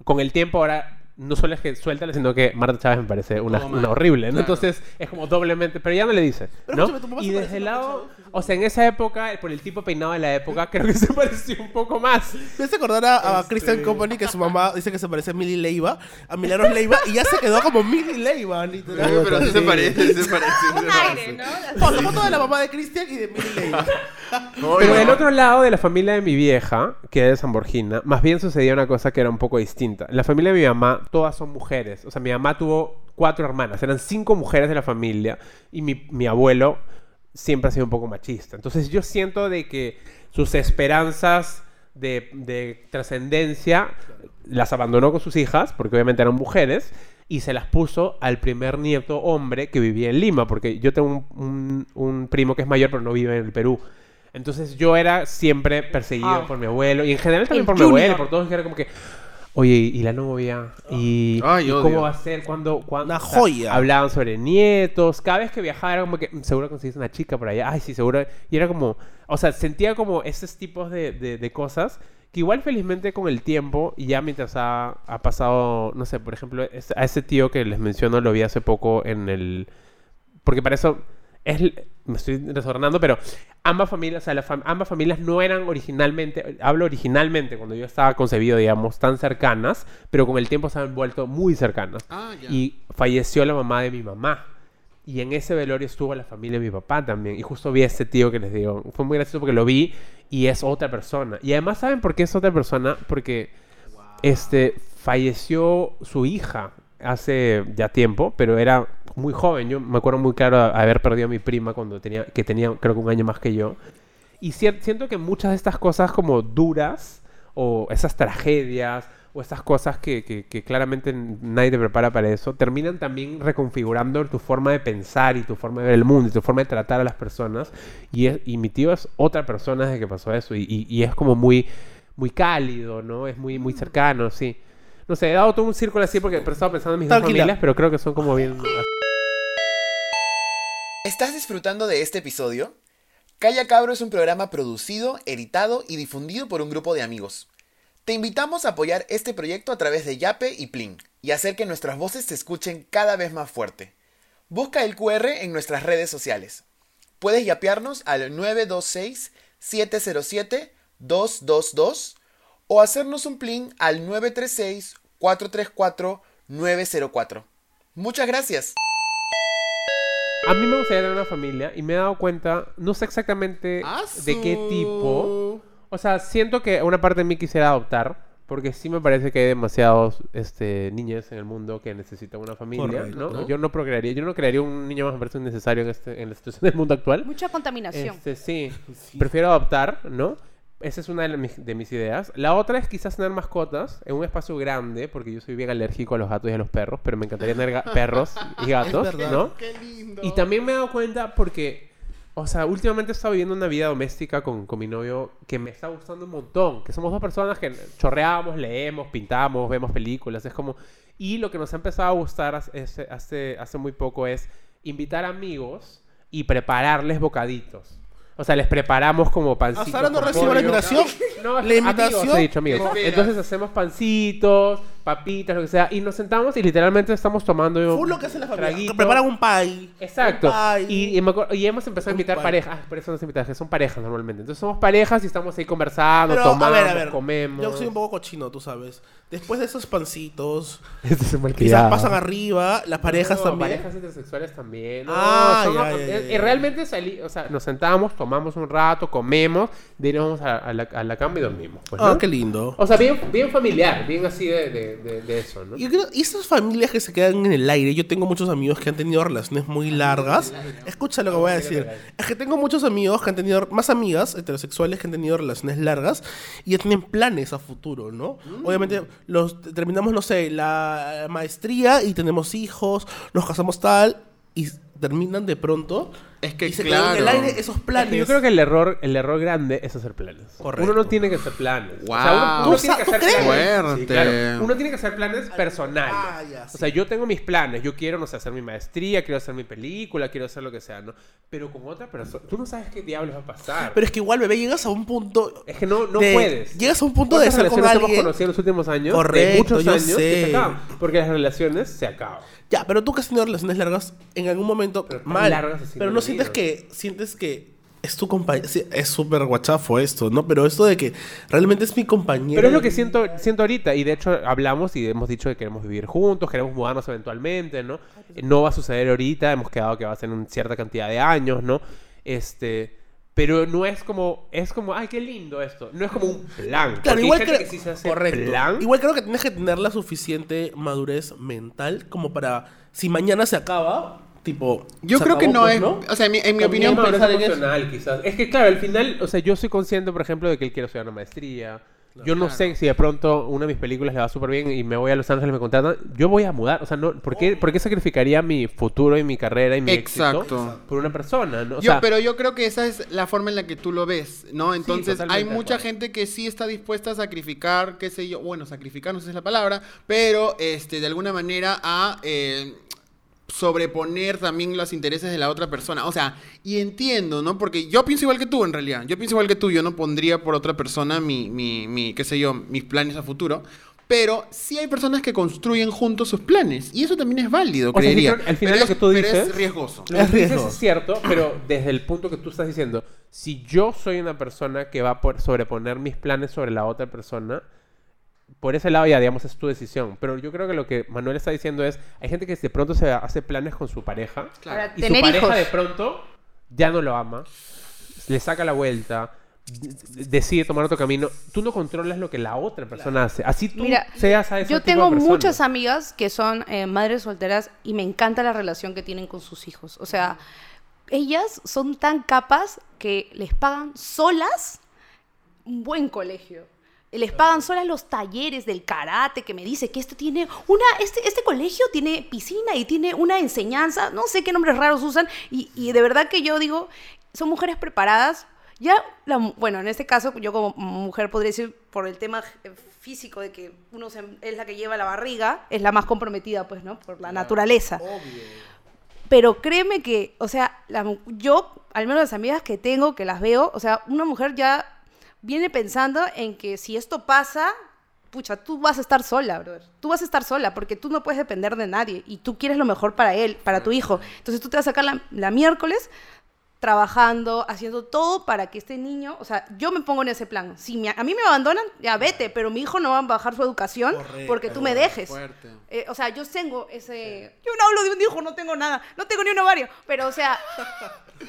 Con el tiempo ahora no solo es que suéltala, sino que Marta Chávez me parece una, mal. una horrible, ¿no? Claro. Entonces es como doblemente, pero ya no le dice, Pero ¿no? Y desde el lado, o sea, en esa época, por el tipo peinado de la época, creo que se pareció un poco más. Me hace acordar a, a Christian Company que su mamá dice que se parece a Millie Leiva, a Milagros Leiva, y ya se quedó como Millie Leiva, literal. Pero sí se parece, se parece. se un parece. aire, ¿no? Foto, de la mamá de Christian y de Millie Leiva. Pero del otro lado de la familia de mi vieja, que era de San Borgina, más bien sucedía una cosa que era un poco distinta. En la familia de mi mamá, todas son mujeres. O sea, mi mamá tuvo cuatro hermanas, eran cinco mujeres de la familia y mi, mi abuelo siempre ha sido un poco machista. Entonces yo siento de que sus esperanzas de, de trascendencia las abandonó con sus hijas, porque obviamente eran mujeres, y se las puso al primer nieto hombre que vivía en Lima, porque yo tengo un, un- un primo que es mayor pero no vive en el Perú. Entonces yo era siempre perseguido Ah. por mi abuelo, y en general también El por mi abuelo, por todos, que era como que... Oye, ¿y la novia? ¿Y, Ay, ¿y cómo va a ser? Cuándo? Una joya. hablaban sobre nietos. Cada vez que viajaba era como que, "Mm, seguro conseguiste una chica por allá. Ay, sí, seguro. Y era como, o sea, sentía como esos tipos de, de- de cosas que igual felizmente con el tiempo y ya mientras ha, ha pasado, no sé, por ejemplo, a ese tío que les menciono lo vi hace poco en el... Porque para eso es... Me estoy desordenando, pero ambas familias, o sea, las fam- ambas familias no eran originalmente, hablo originalmente cuando yo estaba concebido, digamos, tan cercanas, pero con el tiempo se han vuelto muy cercanas. Ah. Y falleció la mamá de mi mamá. Y en ese velorio estuvo la familia de mi papá también. Y justo vi a ese tío que les digo. Fue muy gracioso porque lo vi y es otra persona. Y además, ¿saben por qué es otra persona? Porque este, falleció su hija hace ya tiempo, pero era muy joven. Yo me acuerdo muy claro haber perdido a mi prima cuando tenía, que tenía creo que un año más que yo. Y siento que muchas de estas cosas como duras o esas tragedias o estas cosas que, claramente nadie te prepara para eso, terminan también reconfigurando tu forma de pensar y tu forma de ver el mundo y tu forma de tratar a las personas. Y, es- y mi tío es otra persona desde que pasó eso y- y es como muy, muy cálido, ¿no? Es muy, muy cercano, sí. No sé, he dado todo un círculo así porque pero estaba pensando en mis dos Tranquila. familias, pero creo que son como bien... ¿Estás disfrutando de este episodio? Calla Cabro es un programa producido, editado y difundido por un grupo de amigos. Te invitamos a apoyar este proyecto a través de Yape y Plin y hacer que nuestras voces se escuchen cada vez más fuerte. Busca el QR en nuestras redes sociales. Puedes yapearnos al 926-707-222 o hacernos un Plin al 936-434-904. Muchas gracias. A mí me gustaría tener una familia y me he dado cuenta, no sé exactamente de qué tipo. O sea, siento que una parte de mí quisiera adoptar, porque sí me parece que hay demasiados este, niños en el mundo que necesitan una familia, Correcto. ¿no? Yo no procrearía, yo no crearía un niño más me parece innecesario en, este, en la situación del mundo actual. Mucha contaminación. Este, sí, prefiero adoptar, ¿no? Esa es una de mis, de mis ideas. La otra es quizás tener mascotas en un espacio grande, porque yo soy bien alérgico a los gatos y a los perros, pero me encantaría tener perros y gatos, verdad. ¿no? Qué lindo. Y también me he dado cuenta porque, o sea, últimamente he estado viviendo una vida doméstica con, con mi novio que me está gustando un montón. Que somos dos personas que chorreamos, leemos, pintamos, vemos películas. Es como... Y lo que nos ha empezado a gustar hace, hace, hace muy poco es invitar amigos y prepararles bocaditos. O sea, les preparamos como pancitos. ¿Hasta ahora no recibo la invitación? No, ¿La amigos, invitación? he dicho amigos. Entonces hacemos pancitos, papitas, lo que sea, y nos sentamos y literalmente estamos tomando Full lo que hace la familia. traguito. Preparan un pie. Exacto. Un pie. Y, y me acuerdo- y hemos empezado a invitar pie. parejas. Ah, por eso nos que son parejas normalmente. Entonces somos parejas y estamos ahí conversando, Pero, ver. comemos. Yo soy un poco cochino, tú sabes. Después de esos pancitos, Este es un quizás pasan arriba, las parejas No, también. parejas intersexuales también. No, Ah, somos- ya, ya, ya, y- ya. Y realmente salí, o sea, nos sentamos, tomamos un rato, comemos, de ahí nos vamos a, a la, a la cama y dormimos. pues, Ah, ¿no? qué lindo. O sea, bien, bien familiar, bien así de, de, de- de eso, ¿no? Y, creo- y esas familias que se quedan en el aire, yo tengo muchos amigos que han tenido relaciones muy largas. Escucha lo que voy a decir. Es que tengo muchos amigos que han tenido, más amigas heterosexuales que han tenido relaciones largas y ya tienen planes a futuro, ¿no? Obviamente los terminamos, no sé, la maestría y tenemos hijos, nos casamos tal y terminan de pronto. Es que y se quedan en el claro. aire esos planes. Yo creo que el error, el error grande es hacer planes. Correcto. Uno no tiene que hacer planes. O sea, uno, uno ¿Tú tiene que hacer crees? planes. Sí, claro. Uno tiene que hacer planes personales. ah, ya, sí. O sea, yo tengo mis planes. Yo quiero, no sé, hacer mi maestría, quiero hacer mi película, quiero hacer lo que sea, ¿no? Pero con otra persona, tú no sabes qué diablos va a pasar. Pero es que igual, bebé, llegas a un punto. es que no, no de- puedes. Llegas a un punto de ¿Cuántas estar con relaciones hemos alguien. conocido en los últimos años? Correcto, de muchos yo años que sé. se acaban. Porque las relaciones se acaban. Ya, pero tú que has tenido relaciones largas, en algún momento mal. largas así pero no sientes que sientes que es tu compañero. es súper guachafo esto, ¿no? Pero esto de que realmente es mi compañero. Pero es lo que siento, siento ahorita. Y de hecho hablamos y hemos dicho que queremos vivir juntos, queremos mudarnos eventualmente, ¿no? No va a suceder ahorita, hemos quedado que va a ser en cierta cantidad de años, ¿no? Este, Pero no es como, es como, ay, qué lindo esto. No es como un plan. Claro, igual que sí se hace correcto. plan. Igual creo que tienes que tener la suficiente madurez mental como para si mañana se acaba, tipo Yo creo que no pues, es. O sea, en mi, en mi También opinión, en eso- emocional. quizás. Es que, claro, al final, o sea, yo soy consciente, por ejemplo, de que él quiere estudiar una maestría. Yo no Claro. sé si de pronto una de mis películas le va súper bien y me voy a Los Ángeles y me contratan. Yo voy a mudar. O sea, no, ¿por, qué, por qué sacrificaría mi futuro y mi carrera y mi Exacto. éxito por una persona? ¿no? O Yo- sea, pero yo creo que esa es la forma en la que tú lo ves, ¿no? Entonces hay mucha gente que sí está dispuesta a sacrificar, qué sé yo, bueno, sacrificar no sé si es la palabra, pero este, de alguna manera a eh, sobreponer también los intereses de la otra persona. O sea, y entiendo, ¿no? Porque yo pienso igual que tú en realidad. Yo pienso igual que tú, yo no pondría por otra persona mi, mi, mi qué sé yo, mis planes a futuro. Pero sí hay personas que construyen juntos sus planes. Y eso también es válido, O sea, sí creería. al final Pero lo que es- tú pero dices- es riesgoso. Lo que Es dices cierto, pero desde el punto que tú estás diciendo, si yo soy una persona que va a sobreponer mis planes sobre la otra persona, por ese lado ya, digamos, es tu decisión. Pero yo creo que lo que Manuel está diciendo es, hay gente que de pronto se hace planes con su pareja Para y su pareja hijos. de pronto ya no lo ama, le saca la vuelta, decide tomar otro camino. Tú no controlas lo que la otra persona hace. Así tú Mira, seas a ese Yo tipo de tengo muchas amigas que son eh, madres solteras y me encanta la relación que tienen con sus hijos. O sea, ellas son tan capas que les pagan solas un buen colegio. Les pagan solas los talleres del karate, que me dice que esto tiene una, este, este colegio tiene piscina y tiene una enseñanza, no sé qué nombres raros usan, y, y de verdad que yo digo, son mujeres preparadas. Ya, la bueno, en este caso yo como mujer podría decir por el tema eh, físico de que uno se- es la que lleva la barriga, es la más comprometida, pues, ¿no? Por la naturaleza. Pero créeme que, o sea, la yo, al menos las amigas que tengo, que las veo, o sea, una mujer ya viene pensando en que si esto pasa, pucha, tú vas a estar sola, brother. Tú vas a estar sola porque tú no puedes depender de nadie y tú quieres lo mejor para él, para tu hijo. Entonces tú te vas a sacar la, la miércoles trabajando, haciendo todo para que este niño, o sea, yo me pongo en ese plan. Si me- a mí me abandonan, ya vete, pero mi hijo no va a bajar su educación Correcto. porque tú me dejes. Eh, o sea, yo tengo ese... Yo no hablo de un hijo, no tengo nada, no tengo ni un ovario, pero o sea,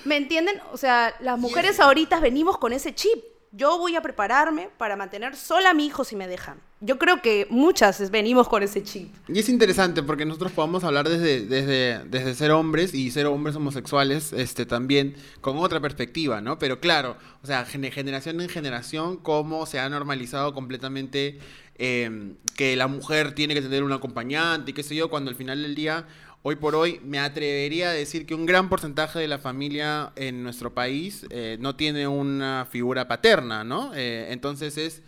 ¿me entienden? O sea, las mujeres ahorita venimos con ese chip. Yo voy a prepararme para mantener sola a mi hijo si me dejan. Yo creo que muchas venimos con ese chip. Y es interesante porque nosotros podemos hablar desde, desde, desde ser hombres y ser hombres homosexuales este, también con otra perspectiva, ¿no? Pero claro, o sea, gene- generación en generación, cómo se ha normalizado completamente eh, que la mujer tiene que tener un acompañante y qué sé yo, cuando al final del día, hoy por hoy, me atrevería a decir que un gran porcentaje de la familia en nuestro país eh, no tiene una figura paterna, ¿no? Eh, entonces es...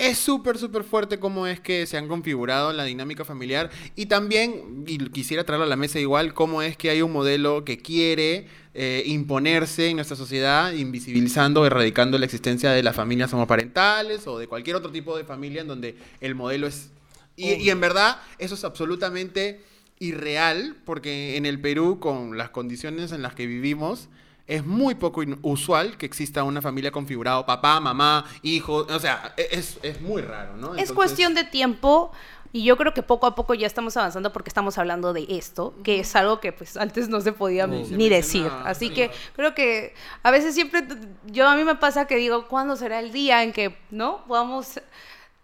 Es súper, súper fuerte cómo es que se han configurado la dinámica familiar y también, y quisiera traerlo a la mesa igual, cómo es que hay un modelo que quiere eh, imponerse en nuestra sociedad, invisibilizando, erradicando la existencia de las familias homoparentales o de cualquier otro tipo de familia en donde el modelo es... Y, y en verdad eso es absolutamente irreal porque en el Perú, con las condiciones en las que vivimos, es muy poco usual que exista una familia configurada, papá, mamá, hijo, o sea, e- es, es muy raro, ¿no? Es cuestión de tiempo y yo creo que poco a poco ya estamos avanzando porque estamos hablando de esto, que es algo que pues antes no se podía Ni se decir. Así sí. que creo que a veces siempre yo a mí me pasa que digo, ¿cuándo será el día en que no podamos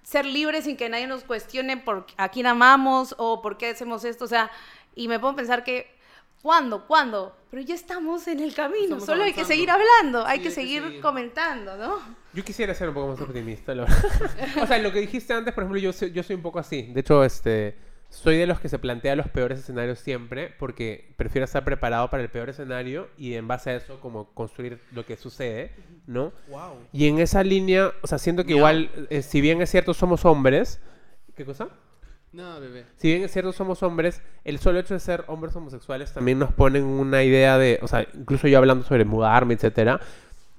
ser libres sin que nadie nos cuestione por a quién amamos o por qué hacemos esto? O sea, y me pongo a pensar que ¿Cuándo? ¿Cuándo? Pero ya estamos en el camino, Estamos solo hay que seguir hablando, hay que hay que seguir seguir. comentando, ¿no? Yo quisiera ser un poco más optimista, la verdad. o sea, lo que dijiste antes, por ejemplo, yo soy, yo soy un poco así. De hecho, este, soy de los que se plantea los peores escenarios siempre porque prefiero estar preparado para el peor escenario y en base a eso como construir lo que sucede, ¿no? Wow. Y en esa línea, o sea, siento que igual, eh, si bien es cierto somos hombres, ¿qué cosa? No, bebé. Si bien es cierto somos hombres, el solo hecho de ser hombres homosexuales también nos ponen una idea de, o sea, incluso yo hablando sobre mudarme, etcétera,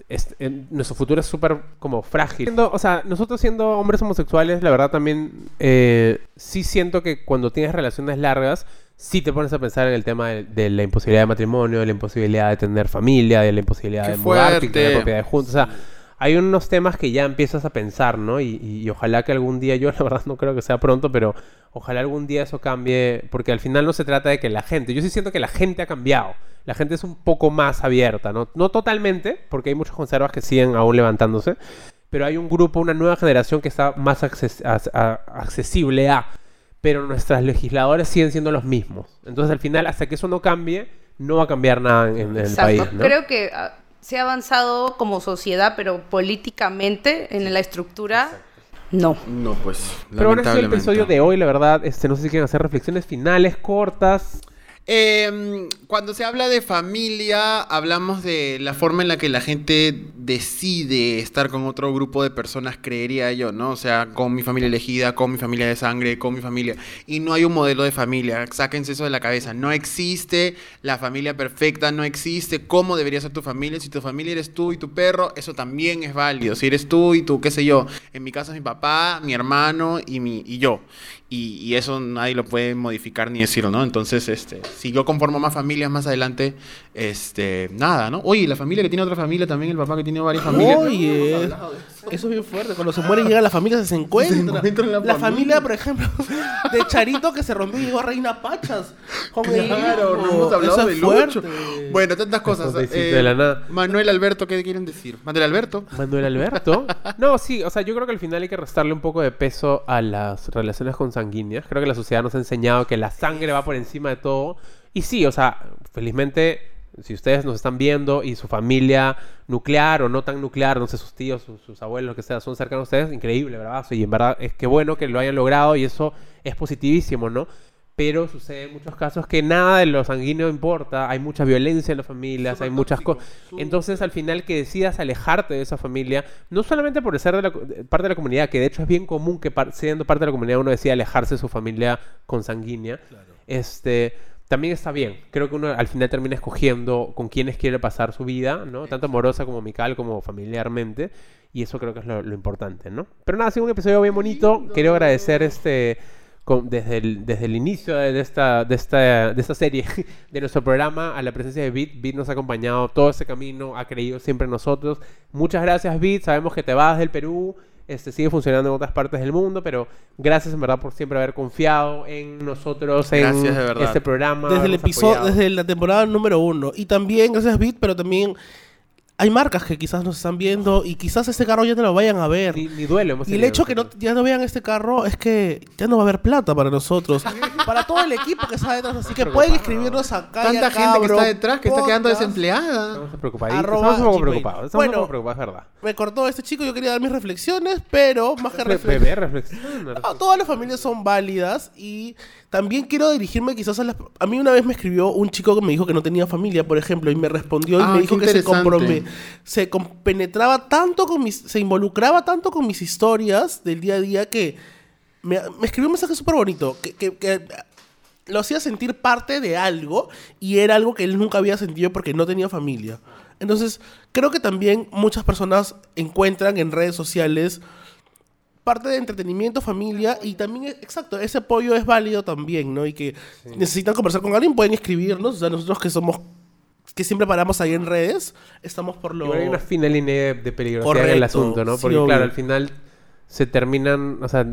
es- en- nuestro futuro es súper como frágil. Siendo- o sea, nosotros siendo hombres homosexuales, la verdad también eh, sí siento que cuando tienes relaciones largas, sí te pones a pensar en el tema de, de la imposibilidad de matrimonio, de la imposibilidad de tener familia, de la imposibilidad Qué de mudarte y tener fuerte. propiedades juntos. O sea, hay unos temas que ya empiezas a pensar, ¿no? Y, y- y ojalá que algún día, yo la verdad no creo que sea pronto, pero ojalá algún día eso cambie, porque al final no se trata de que la gente, yo sí siento que la gente ha cambiado, la gente es un poco más abierta, ¿no? No totalmente, porque hay muchos conservas que siguen aún levantándose, pero hay un grupo, una nueva generación que está más acces- a- accesible a, pero nuestros legisladores siguen siendo los mismos. Entonces al final, hasta que eso no cambie, no va a cambiar nada en, en el país, ¿no? Creo que ah, se ha avanzado como sociedad, pero políticamente en la estructura, no. No, pues. Pero bueno, es el episodio de hoy, la verdad. Este, no sé si quieren hacer reflexiones finales, cortas. Eh, cuando se habla de familia, hablamos de la forma en la que la gente decide estar con otro grupo de personas, creería yo, ¿no? O sea, con mi familia elegida, con mi familia de sangre, con mi familia. Y no hay un modelo de familia, sáquense eso de la cabeza. No existe la familia perfecta, no existe cómo debería ser tu familia. Si tu familia eres tú y tu perro, eso también es válido. Si eres tú y tú, qué sé yo. En mi caso es mi papá, mi hermano y, mi, y yo. Y, y eso nadie lo puede modificar ni decirlo, ¿no? Entonces, este, si yo conformo más familias más adelante, este, nada, ¿no? Oye, la familia que tiene otra familia, también el papá que tiene varias familias. Oye, eso es bien fuerte. Cuando se muere y llega la familia, se encuentra. encuentran la la, familia. familia, por ejemplo, de Charito que se rompió y llegó a Reina Pachas. Con el Claro, hijo. no hemos hablado Eso de es Lucho. fuerte. Bueno, tantas cosas. Eh, de la nada. Manuel Alberto, ¿qué quieren decir? Manuel Alberto. Manuel Alberto. No, sí, o sea, yo creo que al final hay que restarle un poco de peso a las relaciones consanguíneas. Creo que la sociedad nos ha enseñado que la sangre va por encima de todo. Y sí, o sea, felizmente, si ustedes nos están viendo y su familia nuclear o no tan nuclear, no sé, sus tíos, sus, sus abuelos, lo que sea, son cercanos a ustedes, increíble, ¿verdad? Y en verdad es que bueno que lo hayan logrado y eso es positivísimo, ¿no? Pero sucede en muchos casos que nada de lo sanguíneo importa, hay mucha violencia en las familias, hay muchas cosas. Entonces, al final, que decidas alejarte de esa familia, no solamente por ser de la parte de la comunidad, que de hecho es bien común que par- siendo parte de la comunidad uno decida alejarse de su familia consanguínea, este, también está bien. Creo que uno al final termina escogiendo con quiénes quiere pasar su vida, ¿no? Tanto amorosa como amical como familiarmente. Y eso creo que es lo, lo importante, ¿no? Pero nada, ha sido un episodio bien bonito. Quiero agradecer este con- desde, el, desde el inicio de esta, de, esta, de esta serie, de nuestro programa, a la presencia de Bit. Bit nos ha acompañado todo este camino, ha creído siempre en nosotros. Muchas gracias, Bit. Sabemos que te vas del Perú, este, sigue funcionando en otras partes del mundo, pero gracias en verdad por siempre haber confiado en nosotros, en Gracias, de verdad. este programa. Desde el episodio, desde la temporada número uno. Y también, gracias Bit, pero también hay marcas que quizás nos están viendo y quizás este carro ya no lo vayan a ver. Ni, ni duelo hemos Y el hecho que no, ya no vean este carro es que ya no va a haber plata para nosotros. para todo el equipo que está detrás. Así que pueden escribirnos acá. Tanta ya, gente que está detrás que está quedando desempleada. Estamos preocupaditos. Arroba Estamos un poco preocupados. Estamos un Bueno. poco preocupados, es verdad. Me cortó este chico, yo quería dar mis reflexiones, pero más que Re- reflexiones. No, todas las familias son válidas y también quiero dirigirme quizás a las... A mí una vez me escribió un chico que me dijo que no tenía familia, por ejemplo, y me respondió y Ah, me dijo que se interesante. comprome- se compenetraba tanto con mis... se involucraba tanto con mis historias del día a día que me, me escribió un mensaje súper bonito, que, que- que lo hacía sentir parte de algo y era algo que él nunca había sentido porque no tenía familia. Entonces, creo que también muchas personas encuentran en redes sociales parte de entretenimiento, familia y también, exacto, ese apoyo es válido también, ¿no? Y que necesitan conversar con alguien, pueden escribirnos, o sea, nosotros que somos, que siempre paramos ahí en redes, estamos por lo... Igual hay una fina línea de, peligrosidad en el Correcto, asunto, ¿no? Porque, claro, al final se terminan, o sea,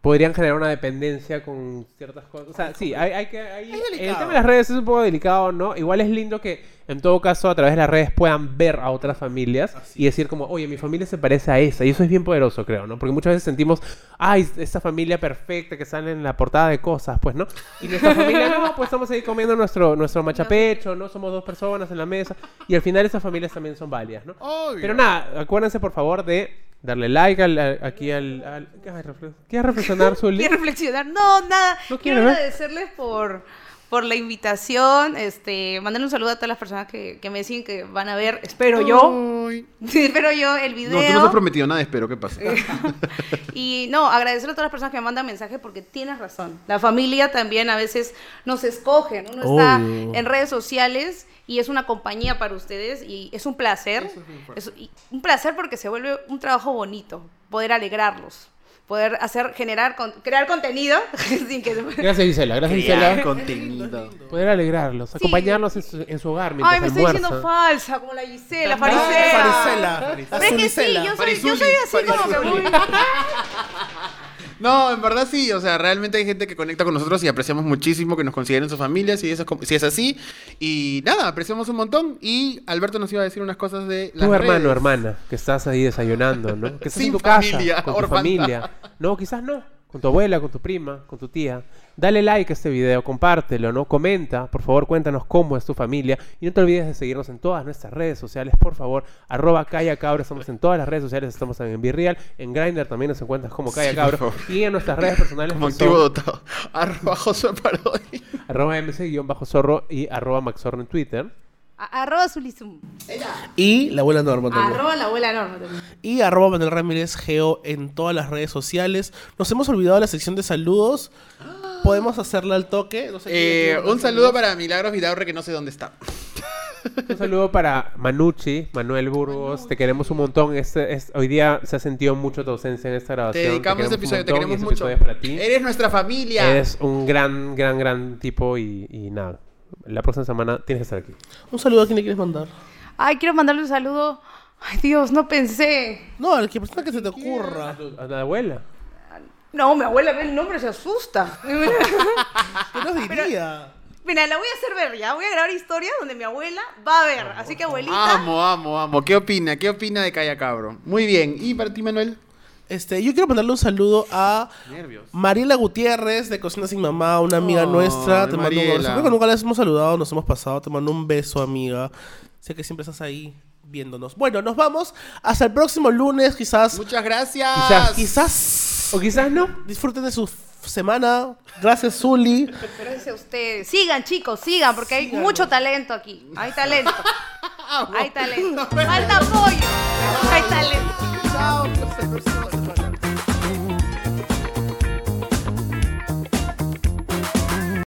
podrían generar una dependencia con ciertas cosas. O sea, sí, hay, hay que... hay- el tema de las redes es un poco delicado, ¿no? Igual es lindo que, en todo caso, a través de las redes puedan ver a otras familias y decir como, oye, mi familia se parece a esa. Y eso es bien poderoso, creo, ¿no? Porque muchas veces sentimos, ay, esa familia perfecta que sale en la portada de cosas, pues, ¿no? Y nuestra familia, no, pues estamos ahí comiendo nuestro, nuestro machapecho, ¿no? Somos dos personas en la mesa. Y al final esas familias también son válidas, ¿no? Obvio. Pero nada, acuérdense por favor de darle like al, al- aquí al... al- ¿Qué vas a refle- ¿Quieres reflexionar, Zully? ¿Quieres reflexionar? No, nada. No Quiero quiero, ¿eh? agradecerles por, por la invitación. Este, mandarle un saludo a todas las personas que, que me deciden que van a ver, espero yo, Ay. espero yo el video. No, tú no has prometido nada, espero. ¿Qué pasa? Y no, agradecer a todas las personas que me mandan mensajes porque tienes razón. La familia también a veces nos escoge. ¿no? Uno está Obvio. en redes sociales y es una compañía para ustedes y es un placer. Es- y un placer porque se vuelve un trabajo bonito, poder alegrarlos. poder hacer, generar, con- crear contenido sin que se... Gracias, Gisela. Gracias, Crear Gisela. contenido. Poder alegrarlos, acompañarlos en su, en su hogar mientras Ay, me estoy diciendo falsa, como la Gisela. Farisela. Pero es que sí, Azulicela. yo soy, yo Farizuli, soy así como que muy... No, en verdad sí, o sea, realmente hay gente que conecta con nosotros y apreciamos muchísimo que nos consideren sus familias eso es si es así. Y nada, apreciamos un montón. Y Alberto nos iba a decir unas cosas de las Tu hermano, hermana, que estás ahí desayunando, ¿no? Que estás Sin en tu familia, casa, con tu familia. No, quizás no. Con tu abuela, con tu prima, con tu tía. Dale like a este video, compártelo, ¿no? Comenta, por favor, cuéntanos cómo es tu familia. Y no te olvides de seguirnos en todas nuestras redes sociales, por favor. Arroba Calla Cabro, estamos en todas las redes sociales, estamos en Virreal, en Grindr también nos encuentras como Calla Sí. Y en nuestras redes personales Como activo son dotado. Arroba Josué Parodi. arroba mc-zorro y arroba maxorro en Twitter. A- Arroba Zulizum. Y la abuela Norma también. Arroba la abuela Norma también. Y arroba Manuel Ramírez Geo en todas las redes sociales. Nos hemos olvidado la sección de saludos. Podemos hacerla al toque. No sé quién Eh, un saludo para Milagros Vidaurre que no sé dónde está. Un saludo para Manucci, Manuel Burgos. Te queremos un montón. Este, es- hoy día se ha sentido mucho tu ausencia en esta grabación. Te dedicamos este un episodio, te montón y queremos este mucho. episodio es para ti. Eres nuestra familia. Eres un gran, gran, gran tipo y, y nada. La próxima semana tienes que estar aquí. Un saludo a quien le quieres mandar. Ay, quiero mandarle un saludo. Ay, Dios, no pensé. No, a la que persona que se te ocurra. A, tu- a la abuela. No, mi abuela ve el nombre, se asusta. ¿Qué nos diría? Mira, la voy a hacer ver ya. Voy a grabar historias donde mi abuela va a ver. Así que, abuelita. Amo, amo, amo. ¿Qué opina? ¿Qué opina de Calla Cabro? Muy bien. ¿Y para ti, Manuel? Este, yo quiero mandarle un saludo a Nervios. Mariela Gutiérrez de Cocina Sin Mamá, una amiga nuestra. Te mando un abrazo. Creo que nunca la hemos saludado, nos hemos pasado. Te mando un beso, amiga. Sé que siempre estás ahí viéndonos. Bueno, nos vamos. Hasta el próximo lunes, quizás. Muchas gracias. Quizás- Quizás O quizás no. disfruten de su semana. Gracias, Zuli. Gracias a ustedes. Sigan, chicos, sigan, porque hay mucho talento aquí. Hay talento. Hay talento. Falta apoyo. Hay talento. Chao.